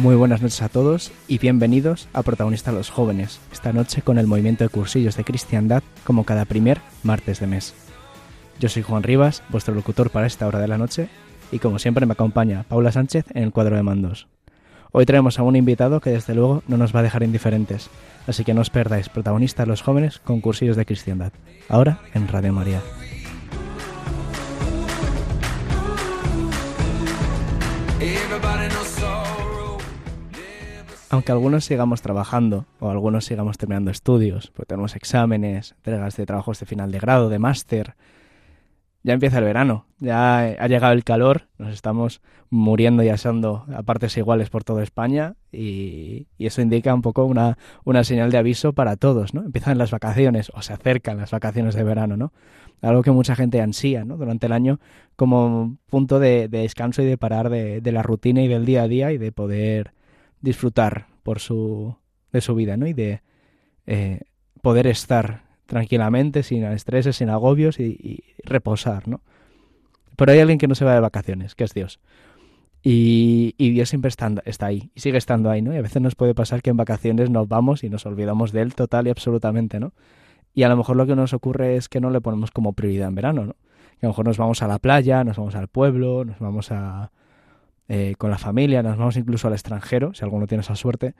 Muy buenas noches a todos y bienvenidos a Protagonistas los Jóvenes, esta noche con el movimiento de cursillos de cristiandad como cada primer martes de mes. Yo soy Juan Rivas, vuestro locutor para esta hora de la noche, y como siempre me acompaña Paula Sánchez en el cuadro de mandos. Hoy traemos a un invitado que desde luego no nos va a dejar indiferentes, así que no os perdáis Protagonistas los Jóvenes con cursillos de cristiandad, ahora en Radio María. Aunque algunos sigamos trabajando o algunos sigamos terminando estudios, pues tenemos exámenes, entregas de trabajos de final de grado, de máster, ya empieza el verano, ya ha llegado el calor, nos estamos muriendo y asando a partes iguales por toda España y, eso indica un poco una, una, señal de aviso para todos, ¿no? Empiezan las vacaciones o se acercan las vacaciones de verano, ¿no? Algo que mucha gente ansía, ¿no? Durante el año como punto de, descanso y de parar de, de la rutina y del día a día y de poder disfrutar por su, de su vida, ¿no? Y de eh, poder estar tranquilamente, sin estreses, sin agobios y, reposar, ¿no? Pero hay alguien que no se va de vacaciones, que es Dios. Y, Dios siempre está, ahí, y sigue estando ahí, ¿no? Y a veces nos puede pasar que en vacaciones nos vamos y nos olvidamos de Él total y absolutamente, ¿no? Y a lo mejor lo que nos ocurre es que no le ponemos como prioridad en verano, ¿no? Que a lo mejor nos vamos a la playa, nos vamos al pueblo, nos vamos a, eh, con la familia, nos vamos incluso al extranjero, si alguno tiene esa suerte,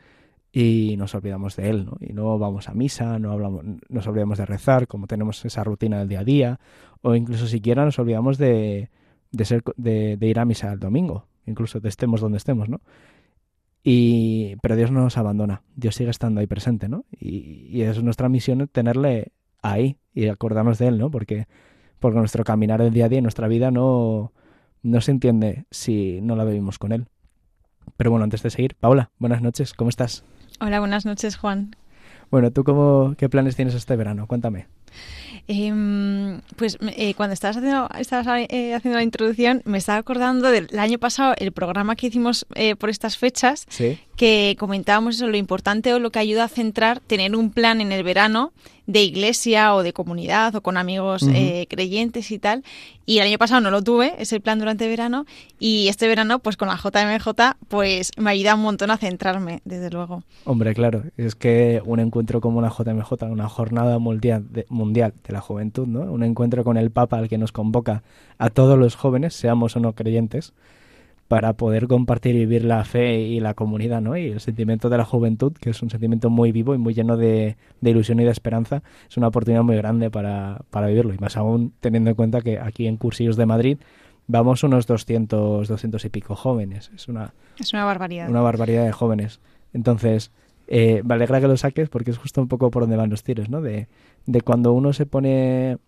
y nos olvidamos de él, ¿no? Y no vamos a misa, no hablamos, nos olvidamos de rezar, como tenemos esa rutina del día a día, o incluso siquiera nos olvidamos de, de, ser, de, ir a misa el domingo, incluso estemos donde estemos, ¿no? Y, pero Dios no nos abandona, Dios sigue estando ahí presente, ¿no? Y, y es nuestra misión tenerle ahí y acordarnos de él, ¿no? Porque, porque nuestro caminar del día a día, nuestra vida no, no se entiende si no la vivimos con él. Pero bueno, antes de seguir, Paula, buenas noches, ¿cómo estás? Hola, buenas noches, Juan. Bueno, ¿tú cómo, qué planes tienes este verano? Cuéntame. Em, pues eh, cuando estabas haciendo, estabas, eh, haciendo la introducción, me estaba acordando del año pasado, el programa que hicimos eh, por estas fechas, que comentábamos eso, lo importante o lo que ayuda a centrar, tener un plan en el verano de iglesia o de comunidad o con amigos eh, creyentes y tal. Y el año pasado no lo tuve, ese plan durante verano. Y este verano, pues con la JMJ, pues me ayuda un montón a centrarme, desde luego. Hombre, claro, es que un encuentro como una JMJ, una jornada mundial de, mundial de la juventud, ¿no? Un encuentro con el Papa al que nos convoca a todos los jóvenes, seamos o no creyentes, para poder compartir y vivir la fe y la comunidad, ¿no? Y el sentimiento de la juventud, que es un sentimiento muy vivo y muy lleno de, ilusión y de esperanza, es una oportunidad muy grande para, para, vivirlo. Y más aún teniendo en cuenta que aquí en Cursillos de Madrid vamos unos 200, 200 y pico jóvenes. Es una, es una barbaridad. Una barbaridad de jóvenes. Entonces, eh, me alegra que lo saques porque es justo un poco por donde van los tiros, ¿no? De, de cuando uno se pone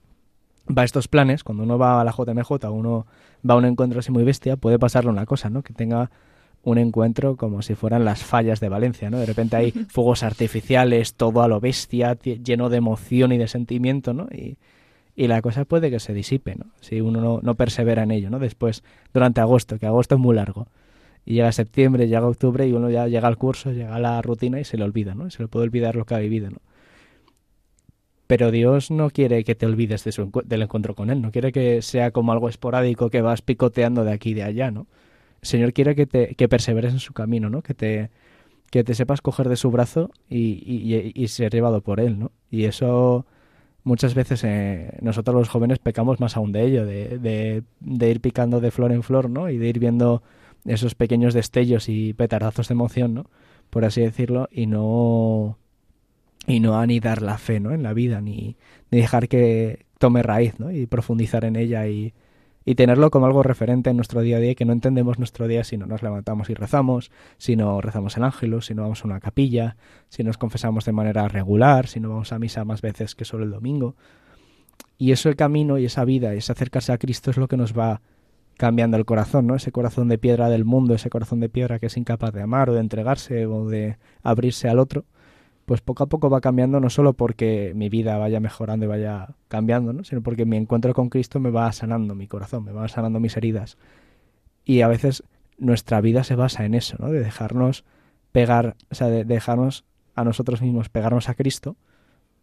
va a estos planes, cuando uno va a la JMJ, uno va a un encuentro así muy bestia, puede pasarle una cosa, ¿no? Que tenga un encuentro como si fueran las fallas de Valencia, ¿no? De repente hay fuegos artificiales, todo a lo bestia, lleno de emoción y de sentimiento, ¿no? Y, y la cosa puede que se disipe, ¿no? Si uno no, no, persevera en ello, ¿no? Después, durante agosto, que agosto es muy largo, y llega septiembre, llega octubre y uno ya llega al curso, llega a la rutina y se le olvida, ¿no? se le puede olvidar lo que ha vivido, ¿no? Pero Dios no quiere que te olvides de su del encuentro con Él, no quiere que sea como algo esporádico que vas picoteando de aquí y de allá, ¿no? El Señor quiere que, te, que perseveres en su camino, ¿no? Que te, que te sepas coger de su brazo y, y, ser llevado por Él, ¿no? Y eso muchas veces eh, nosotros los jóvenes pecamos más aún de ello, de, de, de, ir picando de flor en flor, ¿no? Y de ir viendo esos pequeños destellos y petardazos de emoción, ¿no? Por así decirlo, y no y no anidar la fe ¿no? en la vida, ni, dejar que tome raíz ¿no? y profundizar en ella y, y tenerlo como algo referente en nuestro día a día que no entendemos nuestro día si no nos levantamos y rezamos, si no rezamos el ángel, si no vamos a una capilla, si nos confesamos de manera regular, si no vamos a misa más veces que solo el domingo. Y eso el camino y esa vida, ese acercarse a Cristo es lo que nos va cambiando el corazón, ¿no? Ese corazón de piedra del mundo, ese corazón de piedra que es incapaz de amar o de entregarse o de abrirse al otro pues poco a poco va cambiando no solo porque mi vida vaya mejorando y vaya cambiando, ¿no? sino porque mi encuentro con Cristo me va sanando mi corazón, me va sanando mis heridas. Y a veces nuestra vida se basa en eso, ¿no? De dejarnos pegar, o sea, de dejarnos a nosotros mismos pegarnos a Cristo,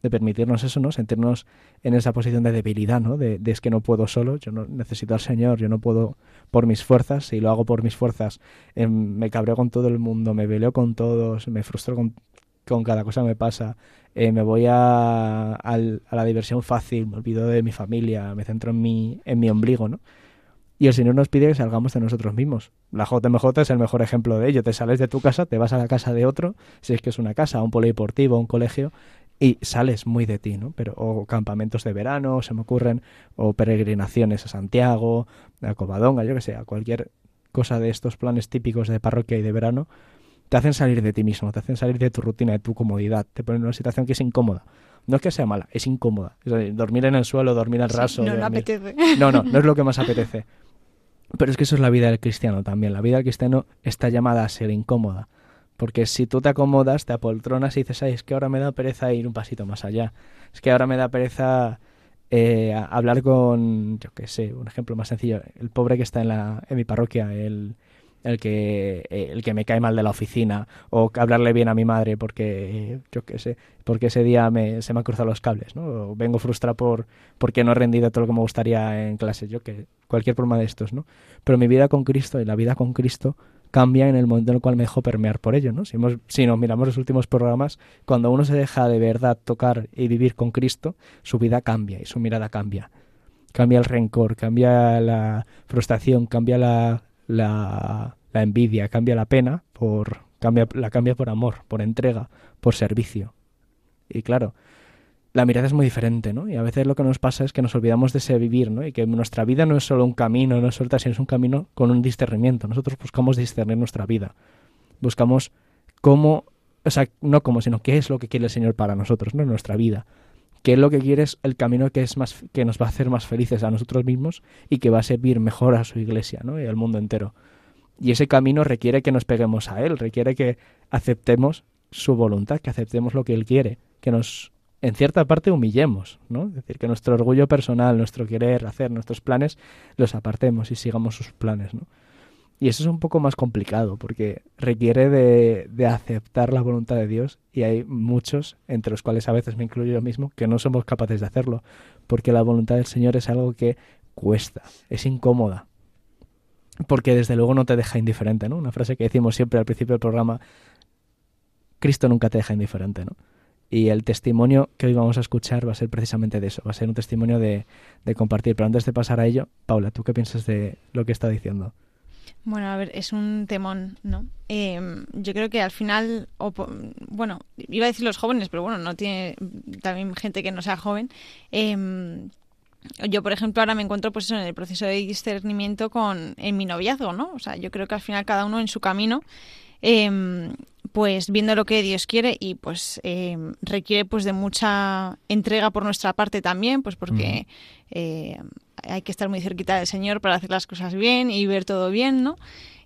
de permitirnos eso, ¿no? Sentirnos en esa posición de debilidad, ¿no? De, es que no puedo solo, yo no necesito al Señor, yo no puedo por mis fuerzas, si lo hago por mis fuerzas, em, me cabreo con todo el mundo, me peleo con todos, me frustro con, con cada cosa que me pasa, eh, me voy a, a, la diversión fácil, me olvido de mi familia, me centro en mi, en mi ombligo, ¿no? Y el Señor nos pide que salgamos de nosotros mismos. La JMJ es el mejor ejemplo de ello. Te sales de tu casa, te vas a la casa de otro, si es que es una casa, un polideportivo, un colegio, y sales muy de ti, ¿no? Pero, o campamentos de verano, se me ocurren, o peregrinaciones a Santiago, a Covadonga, yo que sé, a cualquier cosa de estos planes típicos de parroquia y de verano, te hacen salir de ti mismo, te hacen salir de tu rutina, de tu comodidad, te ponen en una situación que es incómoda. No es que sea mala, es incómoda. dormir en el suelo, dormir al raso. no, no apetece. No, no, no es lo que más apetece. Pero es que eso es la vida del cristiano también. La vida del cristiano está llamada a ser incómoda. Porque si tú te acomodas, te apoltronas y dices, ay, es que ahora me da pereza ir un pasito más allá. Es que ahora me da pereza eh, hablar con, yo qué sé, un ejemplo más sencillo, el pobre que está en, la, en mi parroquia, el, el que eh, el que me cae mal de la oficina o hablarle bien a mi madre porque yo qué sé porque ese día me, se me han cruzado los cables no o vengo frustrado por porque no he rendido todo lo que me gustaría en clase yo que cualquier problema de estos no pero mi vida con Cristo y la vida con Cristo cambia en el momento en el cual me dejo permear por ello no si, nos miramos los últimos programas cuando uno se deja de verdad tocar y vivir con Cristo su vida cambia y su mirada cambia cambia el rencor cambia la frustración cambia la la, la envidia, cambia la pena por cambia, la cambia por amor, por entrega, por servicio. Y claro, la mirada es muy diferente, ¿no? Y a veces lo que nos pasa es que nos olvidamos de ese vivir, ¿no? Y que nuestra vida no es solo un camino, no es solo sino es un camino con un discernimiento. Nosotros buscamos discernir nuestra vida. Buscamos cómo, o sea, no cómo, sino qué es lo que quiere el Señor para nosotros, ¿no? Nuestra vida. Qué es lo que quiere es el camino que es más que nos va a hacer más felices a nosotros mismos y que va a servir mejor a su iglesia, ¿no? Y al mundo entero. Y ese camino requiere que nos peguemos a Él, requiere que aceptemos su voluntad, que aceptemos lo que Él quiere, que nos, en cierta parte, humillemos, ¿no? Es decir, que nuestro orgullo personal, nuestro querer hacer, nuestros planes, los apartemos y sigamos sus planes, ¿no? Y eso es un poco más complicado porque requiere de, de, aceptar la voluntad de Dios y hay muchos, entre los cuales a veces me incluyo yo mismo, que no somos capaces de hacerlo porque la voluntad del Señor es algo que cuesta, es incómoda, porque desde luego no te deja indiferente, ¿no? Una frase que decimos siempre al principio del programa, Cristo nunca te deja indiferente, ¿no? Y el testimonio que hoy vamos a escuchar va a ser precisamente de eso, va a ser un testimonio de, de compartir. Pero antes de pasar a ello, Paula, ¿tú qué piensas de lo que está diciendo? Bueno, a ver, es un temón, ¿no? Em, yo creo que al final, bueno, iba a decir los jóvenes, pero bueno, no tiene también gente que no sea joven. Eh, yo, por ejemplo, ahora me encuentro pues en el proceso de discernimiento con en mi noviazgo, ¿no? O sea, yo creo que al final cada uno en su camino, eh, pues viendo lo que Dios quiere y pues eh, requiere pues de mucha entrega por nuestra parte también, pues porque eh, hay que estar muy cerquita del Señor para hacer las cosas bien y ver todo bien, ¿no?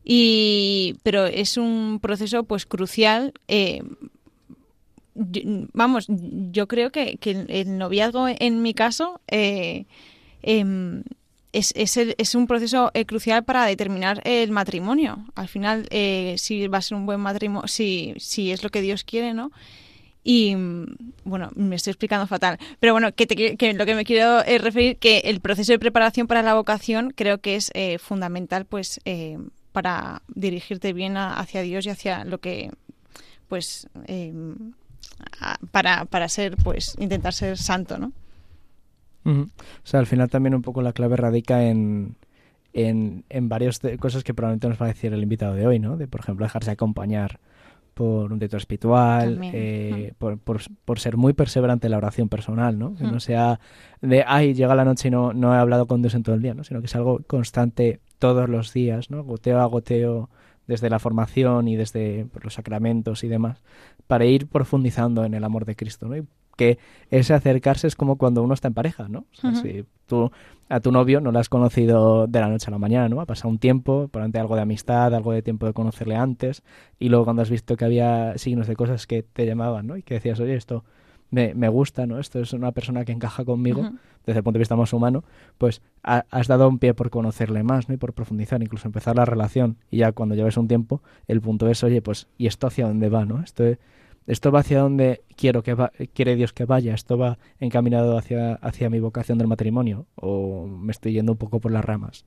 Y, pero es un proceso pues crucial eh, vamos, yo creo que, el noviazgo en mi caso eh, em, es, es, un proceso eh, crucial para determinar el matrimonio. Al final, eh, si va a ser un buen matrimonio, si, si es lo que Dios quiere, ¿no? Y bueno, me estoy explicando fatal. Pero bueno, que, que lo que me quiero referir que el proceso de preparación para la vocación creo que es fundamental pues para dirigirte bien hacia Dios y hacia lo que pues em, para, para ser, pues, intentar ser santo, ¿no? O sea, al final también un poco la clave radica en, en, en varias cosas que probablemente nos va a decir el invitado de hoy, ¿no? De, por ejemplo, dejarse acompañar por un director espiritual, eh, por, por, ser muy perseverante en la oración personal, ¿no? Que no sea de, ay, llega la noche y no, no he hablado con Dios en todo el día, ¿no? Sino que es algo constante todos los días, ¿no? Goteo a goteo desde la formación y desde pues, los sacramentos y demás, para ir profundizando en el amor de Cristo, ¿no? Y que ese acercarse es como cuando uno está en pareja, ¿no? Si tú a tu novio no lo has conocido de la noche a la mañana, ¿no? Ha pasado un tiempo, durante algo de amistad, algo de tiempo de conocerle antes, y luego cuando has visto que había signos de cosas que te llamaban, ¿no? Y que decías, oye, esto me, me gusta, ¿no? Esto es una persona que encaja conmigo desde el punto de vista más humano, pues has dado un pie por conocerle más, ¿no? Y por profundizar, incluso empezar la relación. Y ya cuando lleves un tiempo, el punto es, oye, pues, ¿y esto hacia dónde va, no? Esto, esto va hacia donde quiero que quiere Dios que vaya, esto va encaminado hacia, hacia mi vocación del matrimonio, o me estoy yendo un poco por las ramas.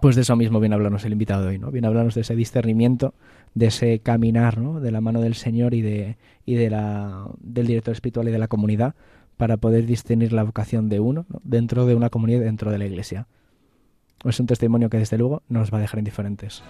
Pues de eso mismo viene a hablarnos el invitado hoy, ¿no? Viene a hablarnos de ese discernimiento, de ese caminar, ¿no? De la mano del Señor y de, y de la, del director espiritual y de la comunidad para poder discernir la vocación de uno dentro de una comunidad, dentro de la iglesia. Es un testimonio que desde luego no nos va a dejar indiferentes.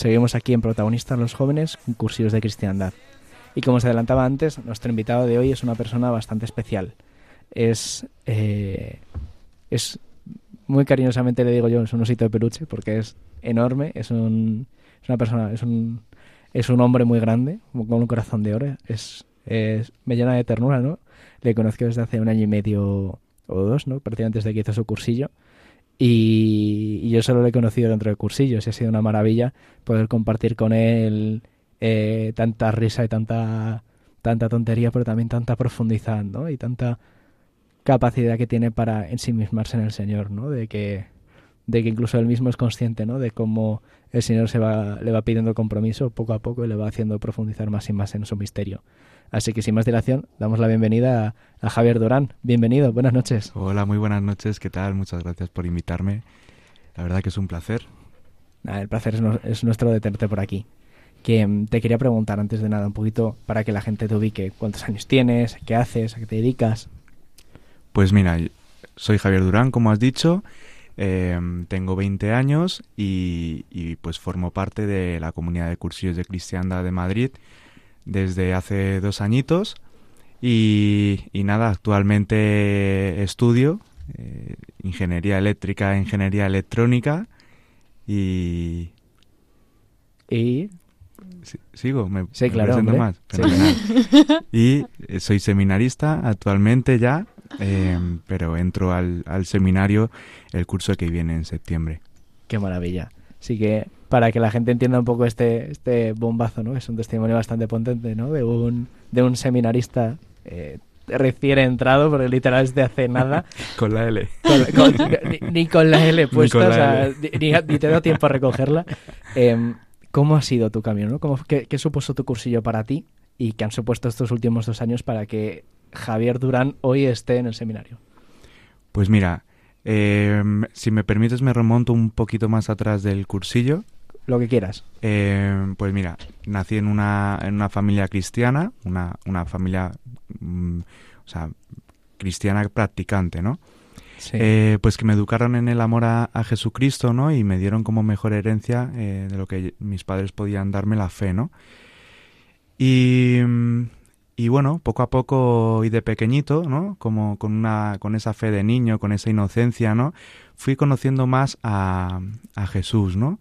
Seguimos aquí en Protagonistas los Jóvenes, cursillos de cristiandad. Y como se adelantaba antes, nuestro invitado de hoy es una persona bastante especial. Es, eh, es muy cariñosamente le digo yo, es un osito de peluche porque es enorme, es, un, es una persona, es un, es un hombre muy grande, con un corazón de oro. Es, es, me llena de ternura, ¿no? Le conozco desde hace un año y medio o dos, ¿no? Prácticamente desde que hizo su cursillo. Y, yo solo lo he conocido dentro de cursillos y ha sido una maravilla poder compartir con él eh, tanta risa y tanta, tanta tontería, pero también tanta profundidad. Y tanta capacidad que tiene para ensimismarse en el Señor, ¿no? De que, de que incluso él mismo es consciente, ¿no? De cómo el Señor se va, le va pidiendo compromiso poco a poco y le va haciendo profundizar más y más en su misterio. Así que sin más dilación, damos la bienvenida a, Javier Durán. Bienvenido, buenas noches. Hola, muy buenas noches, ¿qué tal? Muchas gracias por invitarme. La verdad que es un placer. el placer es, es nuestro de tenerte por aquí que mm, te quería preguntar antes de nada un poquito para que la gente te ubique. ¿Cuántos años tienes? ¿Qué haces? ¿A qué te dedicas? Pues mira, soy Javier Durán, como has dicho. Em, tengo 20 años y, pues formo parte de la comunidad de cursillos de cristiandad de Madrid desde hace dos añitos. Y, nada, actualmente estudio eh, ingeniería eléctrica, ingeniería electrónica y... Y sigo, me, sí, claro, más. Y eh, soy seminarista actualmente ya, em, pero entro al, seminario el curso que viene en septiembre. Qué maravilla. Así que para que la gente entienda un poco este, este bombazo, ¿no? Es un testimonio bastante potente, ¿no? De un, de un seminarista eh, recién entrado, porque literal es de hace nada. con la L. ni, con la L puesta, ni, ni, te da tiempo a recogerla. Eh, ¿Cómo ha sido tu camino? ¿no? qué, supuso tu cursillo para ti y qué han supuesto estos últimos dos años para que Javier Durán hoy esté en el seminario? Pues mira, em, si me permites me remonto un poquito más atrás del cursillo. Lo que quieras. Em, pues mira, nací en una, en una familia cristiana, una, una familia mm, o sea, cristiana practicante, ¿no? Eh, pues que me educaron en el amor a, Jesucristo, ¿no? Y me dieron como mejor herencia eh, de lo que mis padres podían darme la fe, ¿no? Y, y, bueno, poco a poco y de pequeñito, ¿no? Como con, una, con esa fe de niño, con esa inocencia, ¿no? Fui conociendo más a, a Jesús, ¿no?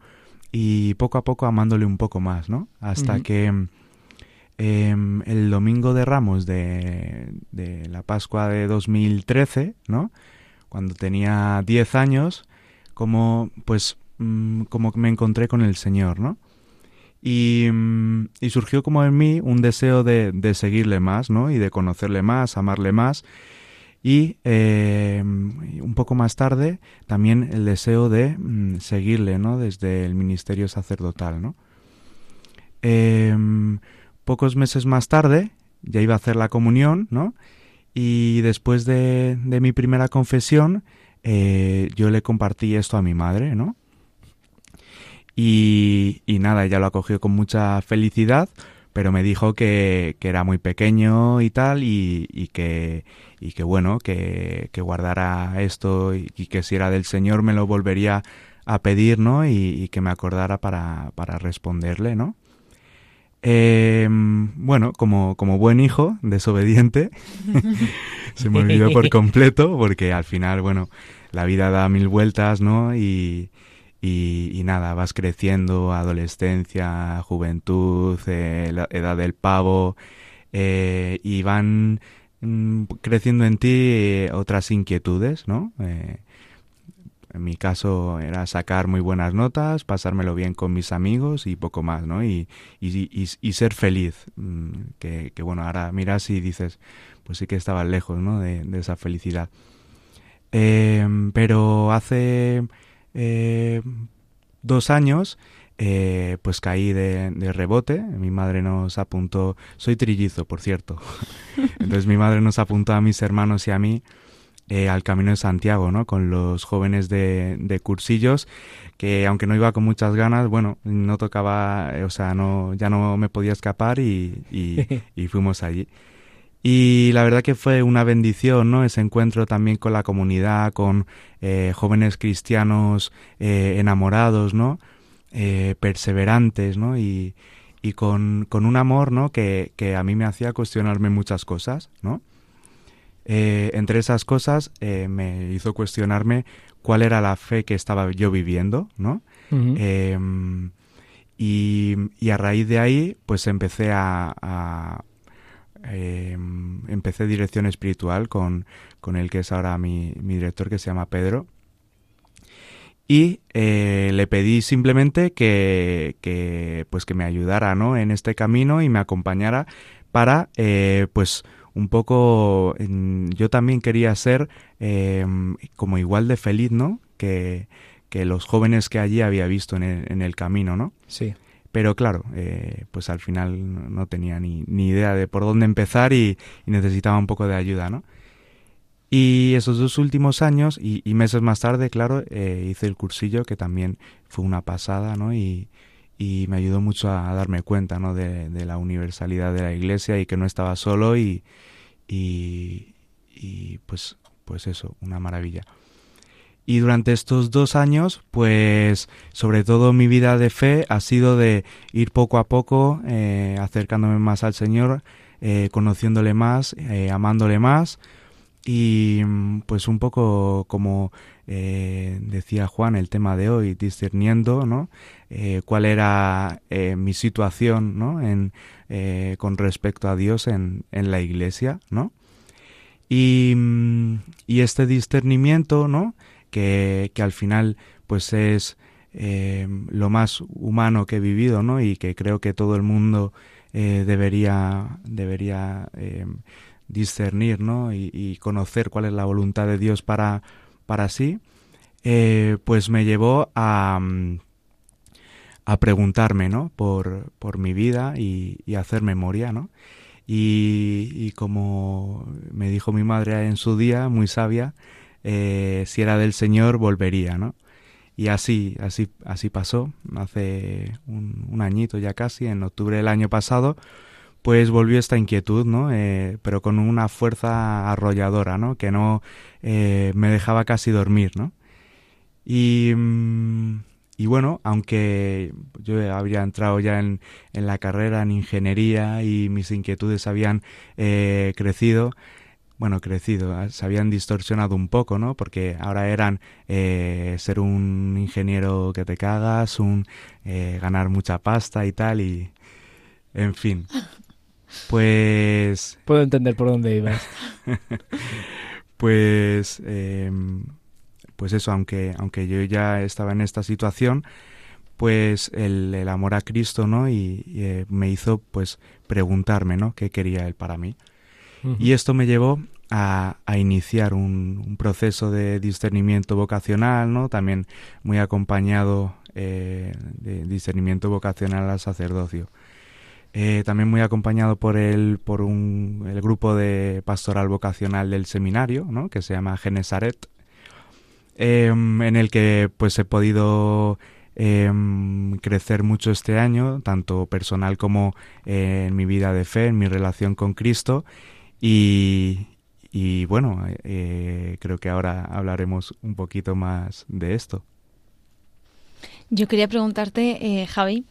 Y poco a poco amándole un poco más, ¿no? Hasta que em, el domingo de Ramos de, de la Pascua de 2013, ¿no? cuando tenía 10 años, como pues mm, como me encontré con el Señor, ¿no? Y, mm, y surgió como en mí un deseo de, de, seguirle más, ¿no? Y de conocerle más, amarle más. Y eh, un poco más tarde también el deseo de mm, seguirle, ¿no? Desde el ministerio sacerdotal, ¿no? Em, pocos meses más tarde ya iba a hacer la comunión, ¿no? Y después de, mi primera confesión, eh, yo le compartí esto a mi madre, ¿no? Y, nada, ella lo acogió con mucha felicidad, pero me dijo que, era muy pequeño y tal, y, que, y que bueno, que, guardara esto y, que si era del Señor me lo volvería a pedir, ¿no? Y, que me acordara para, para responderle, ¿no? Em, bueno, como, como buen hijo, desobediente, se me olvidó por completo porque al final, bueno, la vida da mil vueltas, ¿no? Y, y, nada, vas creciendo, adolescencia, juventud, eh, la edad del pavo, eh, y van mm, creciendo en ti eh, otras inquietudes, ¿no? en mi caso era sacar muy buenas notas, pasármelo bien con mis amigos y poco más, ¿no? Y, y, ser feliz. Mm, que, bueno, ahora miras y dices, pues sí que estaba lejos, ¿no? De, esa felicidad. Pero hace eh, dos años, eh, pues caí de, de, rebote. Mi madre nos apuntó, soy trillizo, por cierto. Entonces mi madre nos apuntó a mis hermanos y a mí eh, al Camino de Santiago, ¿no? Con los jóvenes de, de, cursillos, que aunque no iba con muchas ganas, bueno, no tocaba, eh, o sea, no, ya no me podía escapar y, y, fuimos allí. Y la verdad que fue una bendición, ¿no? Ese encuentro también con la comunidad, con eh, jóvenes cristianos enamorados, ¿no? perseverantes, ¿no? Y, y con, con, un amor, ¿no? Que, que a mí me hacía cuestionarme muchas cosas, ¿no? Eh, entre esas cosas eh, me hizo cuestionarme cuál era la fe que estaba yo viviendo, ¿no? Em, y, a raíz de ahí, pues empecé a, em, empecé dirección espiritual con, con el que es ahora mi, director, que se llama Pedro. Y eh, le pedí simplemente que, que, pues que me ayudara, ¿no? En este camino y me acompañara para, pues, un poco yo también quería ser em, como igual de feliz, ¿no? Que, que, los jóvenes que allí había visto en el, en el camino, ¿no? Sí. Pero claro, eh, pues al final no tenía ni, ni, idea de por dónde empezar y, necesitaba un poco de ayuda, ¿no? Y esos dos últimos años y, meses más tarde, claro, eh, hice el cursillo que también fue una pasada, ¿no? Y, y me ayudó mucho a, darme cuenta ¿no? de, la universalidad de la iglesia y que no estaba solo y, y, pues, pues eso, una maravilla. Y durante estos dos años, pues sobre todo mi vida de fe ha sido de ir poco a poco eh, acercándome más al Señor, eh, conociéndole más, eh, amándole más y pues un poco como decía Juan el tema de hoy, discerniendo ¿no? Cuál era mi situación ¿no? en, con respecto a Dios en, en la iglesia, ¿no? Y, mm, y, este discernimiento, ¿no? Que, que al final pues es lo más humano que he vivido, ¿no? Y que creo que todo el mundo debería, debería discernir, ¿no? Y, y, conocer cuál es la voluntad de Dios para, para sí, pues me llevó a, a preguntarme, ¿no? Por, por mi vida y, y, hacer memoria, ¿no? Y, y, como me dijo mi madre en su día, muy sabia, eh, si era del Señor, volvería, ¿no? Y así, así, así pasó, hace un, añito ya casi, en octubre del año pasado, pues volvió esta inquietud, ¿no? Eh, pero con una fuerza arrolladora, ¿no? Que no eh, me dejaba casi dormir, ¿no? Y, mm, y bueno, aunque yo habría entrado ya en, en la carrera en ingeniería y mis inquietudes habían crecido, bueno, crecido, ah, se habían distorsionado un poco, ¿no? Porque ahora eran eh, ser un ingeniero que te cagas, un eh, ganar mucha pasta y tal, y en fin. Pues... Puedo entender por dónde ibas. pues... Eh, pues eso, aunque, aunque yo ya estaba en esta situación, pues el, el amor a Cristo, ¿no? Y, eh, me hizo pues preguntarme, ¿no? ¿Qué quería Él para mí? Y esto me llevó a, a iniciar un, un, proceso de discernimiento vocacional, ¿no? También muy acompañado eh, de discernimiento vocacional al sacerdocio. Eh, también muy acompañado por el, por un, el grupo de pastoral vocacional del seminario, ¿no? que se llama Genesaret, Em, en el que pues he podido em, crecer mucho este año, tanto personal como eh, en mi vida de fe, en mi relación con Cristo. Y, y bueno, eh, creo que ahora hablaremos un poquito más de esto. Yo quería preguntarte, eh, Javi,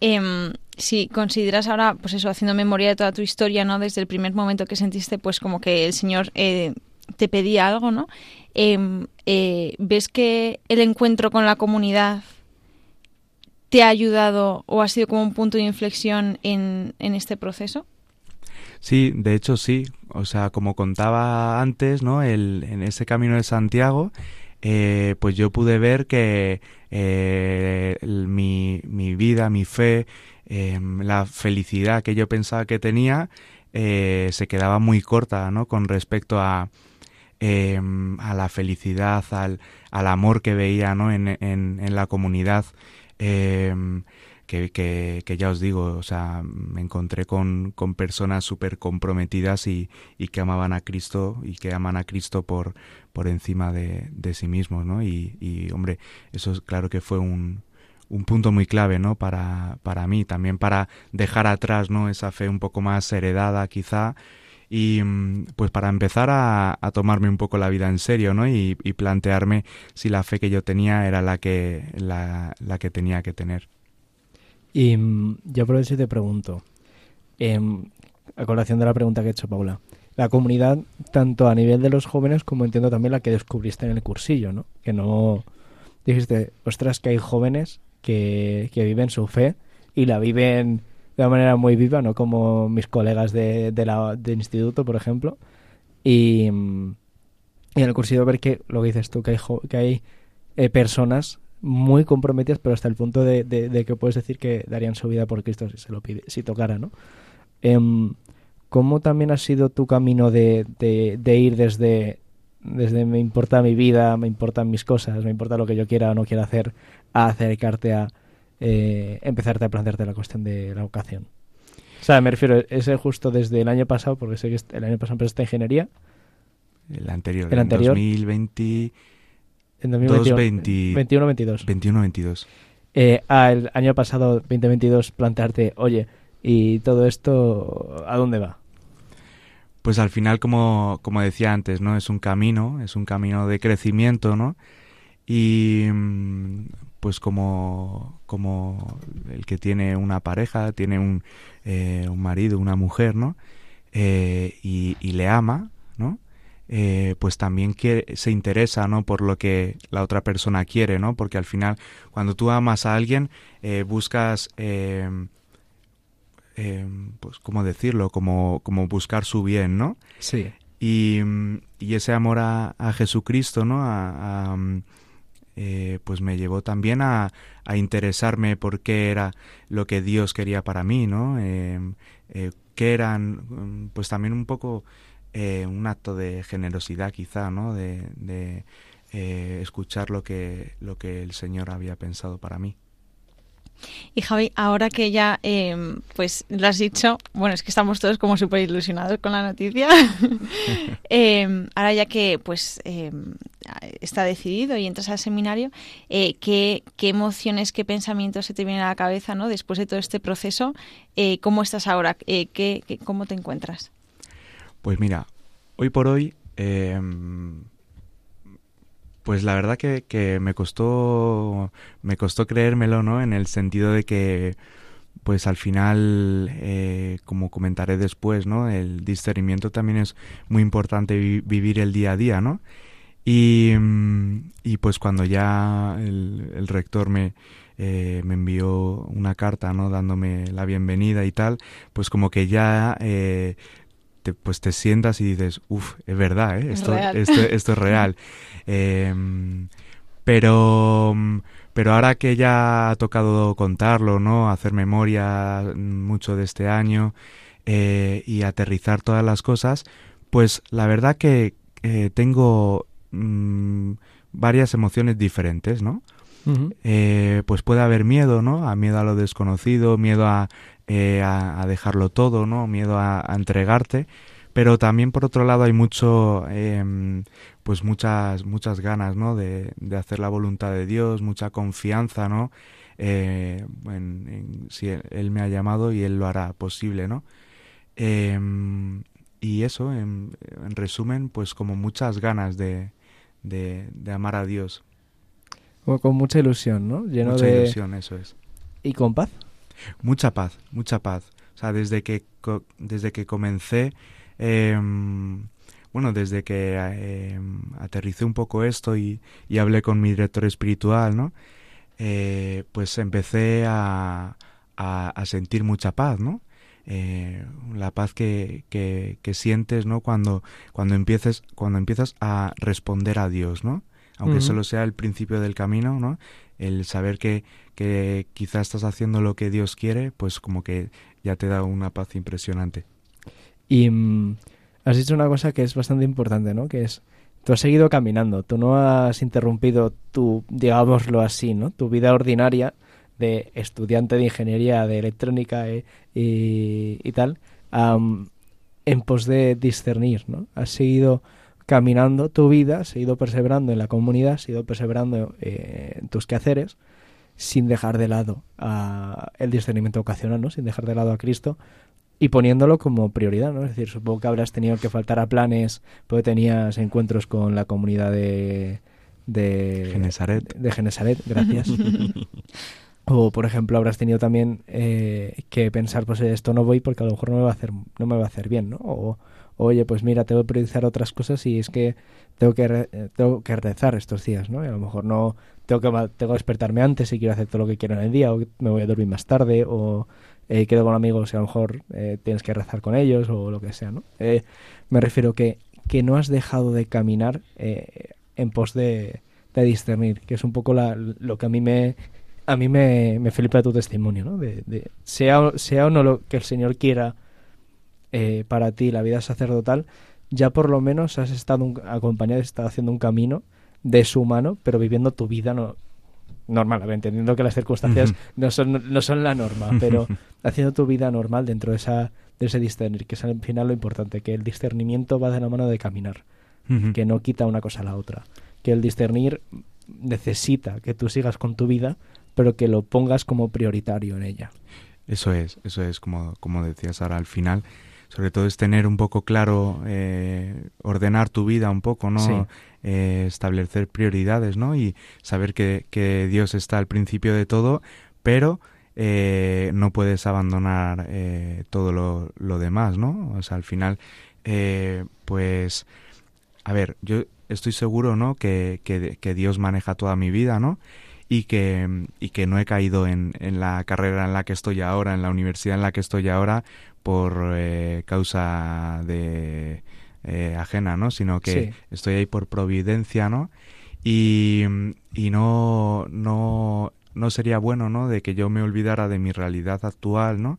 em, si consideras ahora, pues eso, haciendo memoria de toda tu historia, ¿no? Desde el primer momento que sentiste, pues como que el Señor eh, te pedía algo, ¿no? Em, eh, ¿Ves que el encuentro con la comunidad te ha ayudado o ha sido como un punto de inflexión en, en este proceso? Sí, de hecho sí. O sea, como contaba antes, ¿no? El, en ese camino de Santiago, eh, pues yo pude ver que eh, mi, mi, vida, mi fe, em, la felicidad que yo pensaba que tenía, eh, se quedaba muy corta, ¿no? Con respecto a, em, a la felicidad, al, al, amor que veía, ¿no? En, en, en la comunidad. Que, que, ya os digo, o sea, me encontré con, con personas súper comprometidas y, y, que amaban a Cristo y que aman a Cristo por, por encima de, de sí mismos, ¿no? Y, y, hombre, eso es claro que fue un, un punto muy clave, ¿no? Para, para mí, también para dejar atrás, ¿no? Esa fe un poco más heredada, quizá, y pues para empezar a, a, tomarme un poco la vida en serio, ¿no? Y, y, plantearme si la fe que yo tenía era la que, la, la que tenía que tener. Y mm, yo por eso te pregunto, eh, a colación de la pregunta que ha hecho Paula, la comunidad, tanto a nivel de los jóvenes como entiendo también la que descubriste en el cursillo, ¿no? Que no dijiste, ostras, que hay jóvenes que, que viven su fe y la viven de una manera muy viva, no como mis colegas de, de la, del instituto, por ejemplo. Y, mm, y en el cursillo ver que, lo que dices tú, que hay, que hay eh, personas muy comprometidas, pero hasta el punto de, de, que puedes decir que darían su vida por Cristo si se lo pide, si tocara, ¿no? Eh, ¿Cómo también ha sido tu camino de, de, ir desde, desde me importa mi vida, me importan mis cosas, me importa lo que yo quiera o no quiera hacer, a acercarte a eh, empezarte a plantearte la cuestión de la vocación? O sea, me refiero, ese justo desde el año pasado, porque sé que el año pasado empezaste ingeniería. El anterior, el anterior. 2020 en 2021, 22. 21, 22. Eh, al año pasado, 2022, plantearte, oye, ¿y todo esto a dónde va? Pues al final, como, como decía antes, ¿no? Es un camino, es un camino de crecimiento, ¿no? Y mm, pues como, como el que tiene una pareja, tiene un, eh, un marido, una mujer, ¿no? Eh, y, y, le ama, ¿no? Eh, pues también se interesa ¿no? por lo que la otra persona quiere, ¿no? Porque al final, cuando tú amas a alguien, eh, buscas, em, em, pues, ¿cómo decirlo? Como, como buscar su bien, ¿no? Sí. Y, y ese amor a, Jesucristo, ¿no? Eh, pues me llevó también a, a, interesarme por qué era lo que Dios quería para mí, ¿no? Em, qué eran, pues también un poco eh, un acto de generosidad quizá, ¿no? De, de eh, escuchar lo que, lo que el Señor había pensado para mí. Y Javi, ahora que ya em, pues lo has dicho, bueno, es que estamos todos como súper ilusionados con la noticia. Em, ahora ya que pues em, está decidido y entras al seminario, eh, ¿qué, ¿qué, emociones, qué pensamientos se te vienen a la cabeza ¿no? después de todo este proceso? ¿Cómo estás ahora? ¿qué, qué, ¿Cómo te encuentras? Pues mira, hoy por hoy, em, pues la verdad que, me costó, me costó creérmelo, ¿no? En el sentido de que, pues al final, eh, como comentaré después, ¿no? El discernimiento también es muy importante vivir el día a día, ¿no? Y, y pues cuando ya el, rector me, eh, me envió una carta, ¿no? Dándome la bienvenida y tal, pues como que ya eh, te, pues te sientas y dices, uff, es verdad, ¿eh? esto, esto, es real. Em, pero, pero ahora que ya ha tocado contarlo, ¿no? Hacer memoria mucho de este año eh, y aterrizar todas las cosas, pues la verdad que eh, tengo mm, varias emociones diferentes, ¿no? Eh, pues puede haber miedo, ¿no? A miedo a lo desconocido, miedo a, eh, a, dejarlo todo, ¿no? Miedo a, entregarte. Pero también por otro lado hay mucho, em, pues muchas, muchas ganas, ¿no? De, hacer la voluntad de Dios, mucha confianza, ¿no? Eh, en, si él, me ha llamado y Él lo hará posible, ¿no? Em, y eso, en, resumen, pues como muchas ganas de, de, amar a Dios. Con mucha ilusión, ¿no? Lleno mucha ilusión, eso es. ¿Y con paz? Mucha paz, mucha paz. O sea, desde que, desde que comencé, em, bueno, desde que em, aterricé un poco esto y, y, hablé con mi director espiritual, ¿no? Eh, pues empecé a, a, sentir mucha paz, ¿no? Eh, la paz que, que, que, sientes, ¿no? Cuando, cuando, empieces, cuando empiezas a responder a Dios, ¿no? Aunque solo sea el principio del camino, ¿no? El saber que, que quizás estás haciendo lo que Dios quiere, pues como que ya te da una paz impresionante. Y mm, has dicho una cosa que es bastante importante, ¿no? Que es, tú has seguido caminando, tú no has interrumpido tu, digámoslo así, ¿no? Tu vida ordinaria de estudiante de ingeniería de electrónica eh, y, tal, en pos de discernir, ¿no? Has seguido caminando tu vida, has seguido perseverando en la comunidad, has seguido perseverando eh, en tus quehaceres, sin dejar de lado el discernimiento ocasional, ¿no? Sin dejar de lado a Cristo y poniéndolo como prioridad, ¿no? Es decir, supongo que habrás tenido que faltar a planes porque tenías encuentros con la comunidad de de Genesaret. De, Genesaret, gracias. o por ejemplo habrás tenido también eh, que pensar pues esto no voy porque a lo mejor no me va a hacer no me va a hacer bien, ¿no? O oye, pues mira, tengo que priorizar otras cosas y es que tengo que, tengo que rezar estos días, ¿no? Y a lo mejor no tengo que, tengo que despertarme antes y quiero hacer todo lo que quiero en el día, o me voy a dormir más tarde, o eh, quedo con amigos y a lo mejor eh, tienes que rezar con ellos, o lo que sea, ¿no? Eh, me refiero que, que no has dejado de caminar eh, en pos de, de, discernir, que es un poco la, lo que a mí me a mí me, me flipa tu testimonio, ¿no? De, de, sea, sea o no lo que el Señor quiera eh, para ti la vida sacerdotal, ya por lo menos has estado acompañado, has estado haciendo un camino de su mano, pero viviendo tu vida no, normal, entendiendo que las circunstancias no, son, no son la norma, pero haciendo tu vida normal dentro de, esa, de ese discernir, que es al final lo importante, que el discernimiento va de la mano de caminar, que no quita una cosa a la otra, que el discernir necesita que tú sigas con tu vida, pero que lo pongas como prioritario en ella. Eso es, eso es como, como decías ahora al final, sobre todo es tener un poco claro, eh, ordenar tu vida un poco, ¿no? Eh, establecer prioridades, ¿no? Y saber que, que, Dios está al principio de todo, pero eh, no puedes abandonar todo lo, lo, demás, ¿no? O sea, al final, pues, a ver, yo estoy seguro, ¿no? Que, que, que Dios maneja toda mi vida, ¿no? Y que, y que no he caído en, en, la carrera en la que estoy ahora, en la universidad en la que estoy ahora, por eh, causa de eh, ajena, ¿no? Sino que estoy ahí por providencia, ¿no? Y, y no, no, no sería bueno, ¿no? De que yo me olvidara de mi realidad actual, ¿no?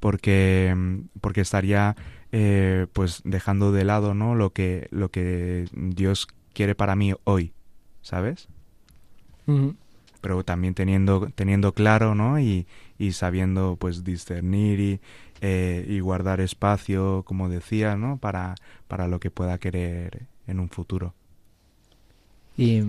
Porque, porque estaría eh, pues dejando de lado, ¿no? Lo que, lo que Dios quiere para mí hoy, ¿sabes? Pero también teniendo, teniendo claro, ¿no? Y, y sabiendo pues discernir y, eh, y guardar espacio, como decía, ¿no? Para, para lo que pueda querer en un futuro. Y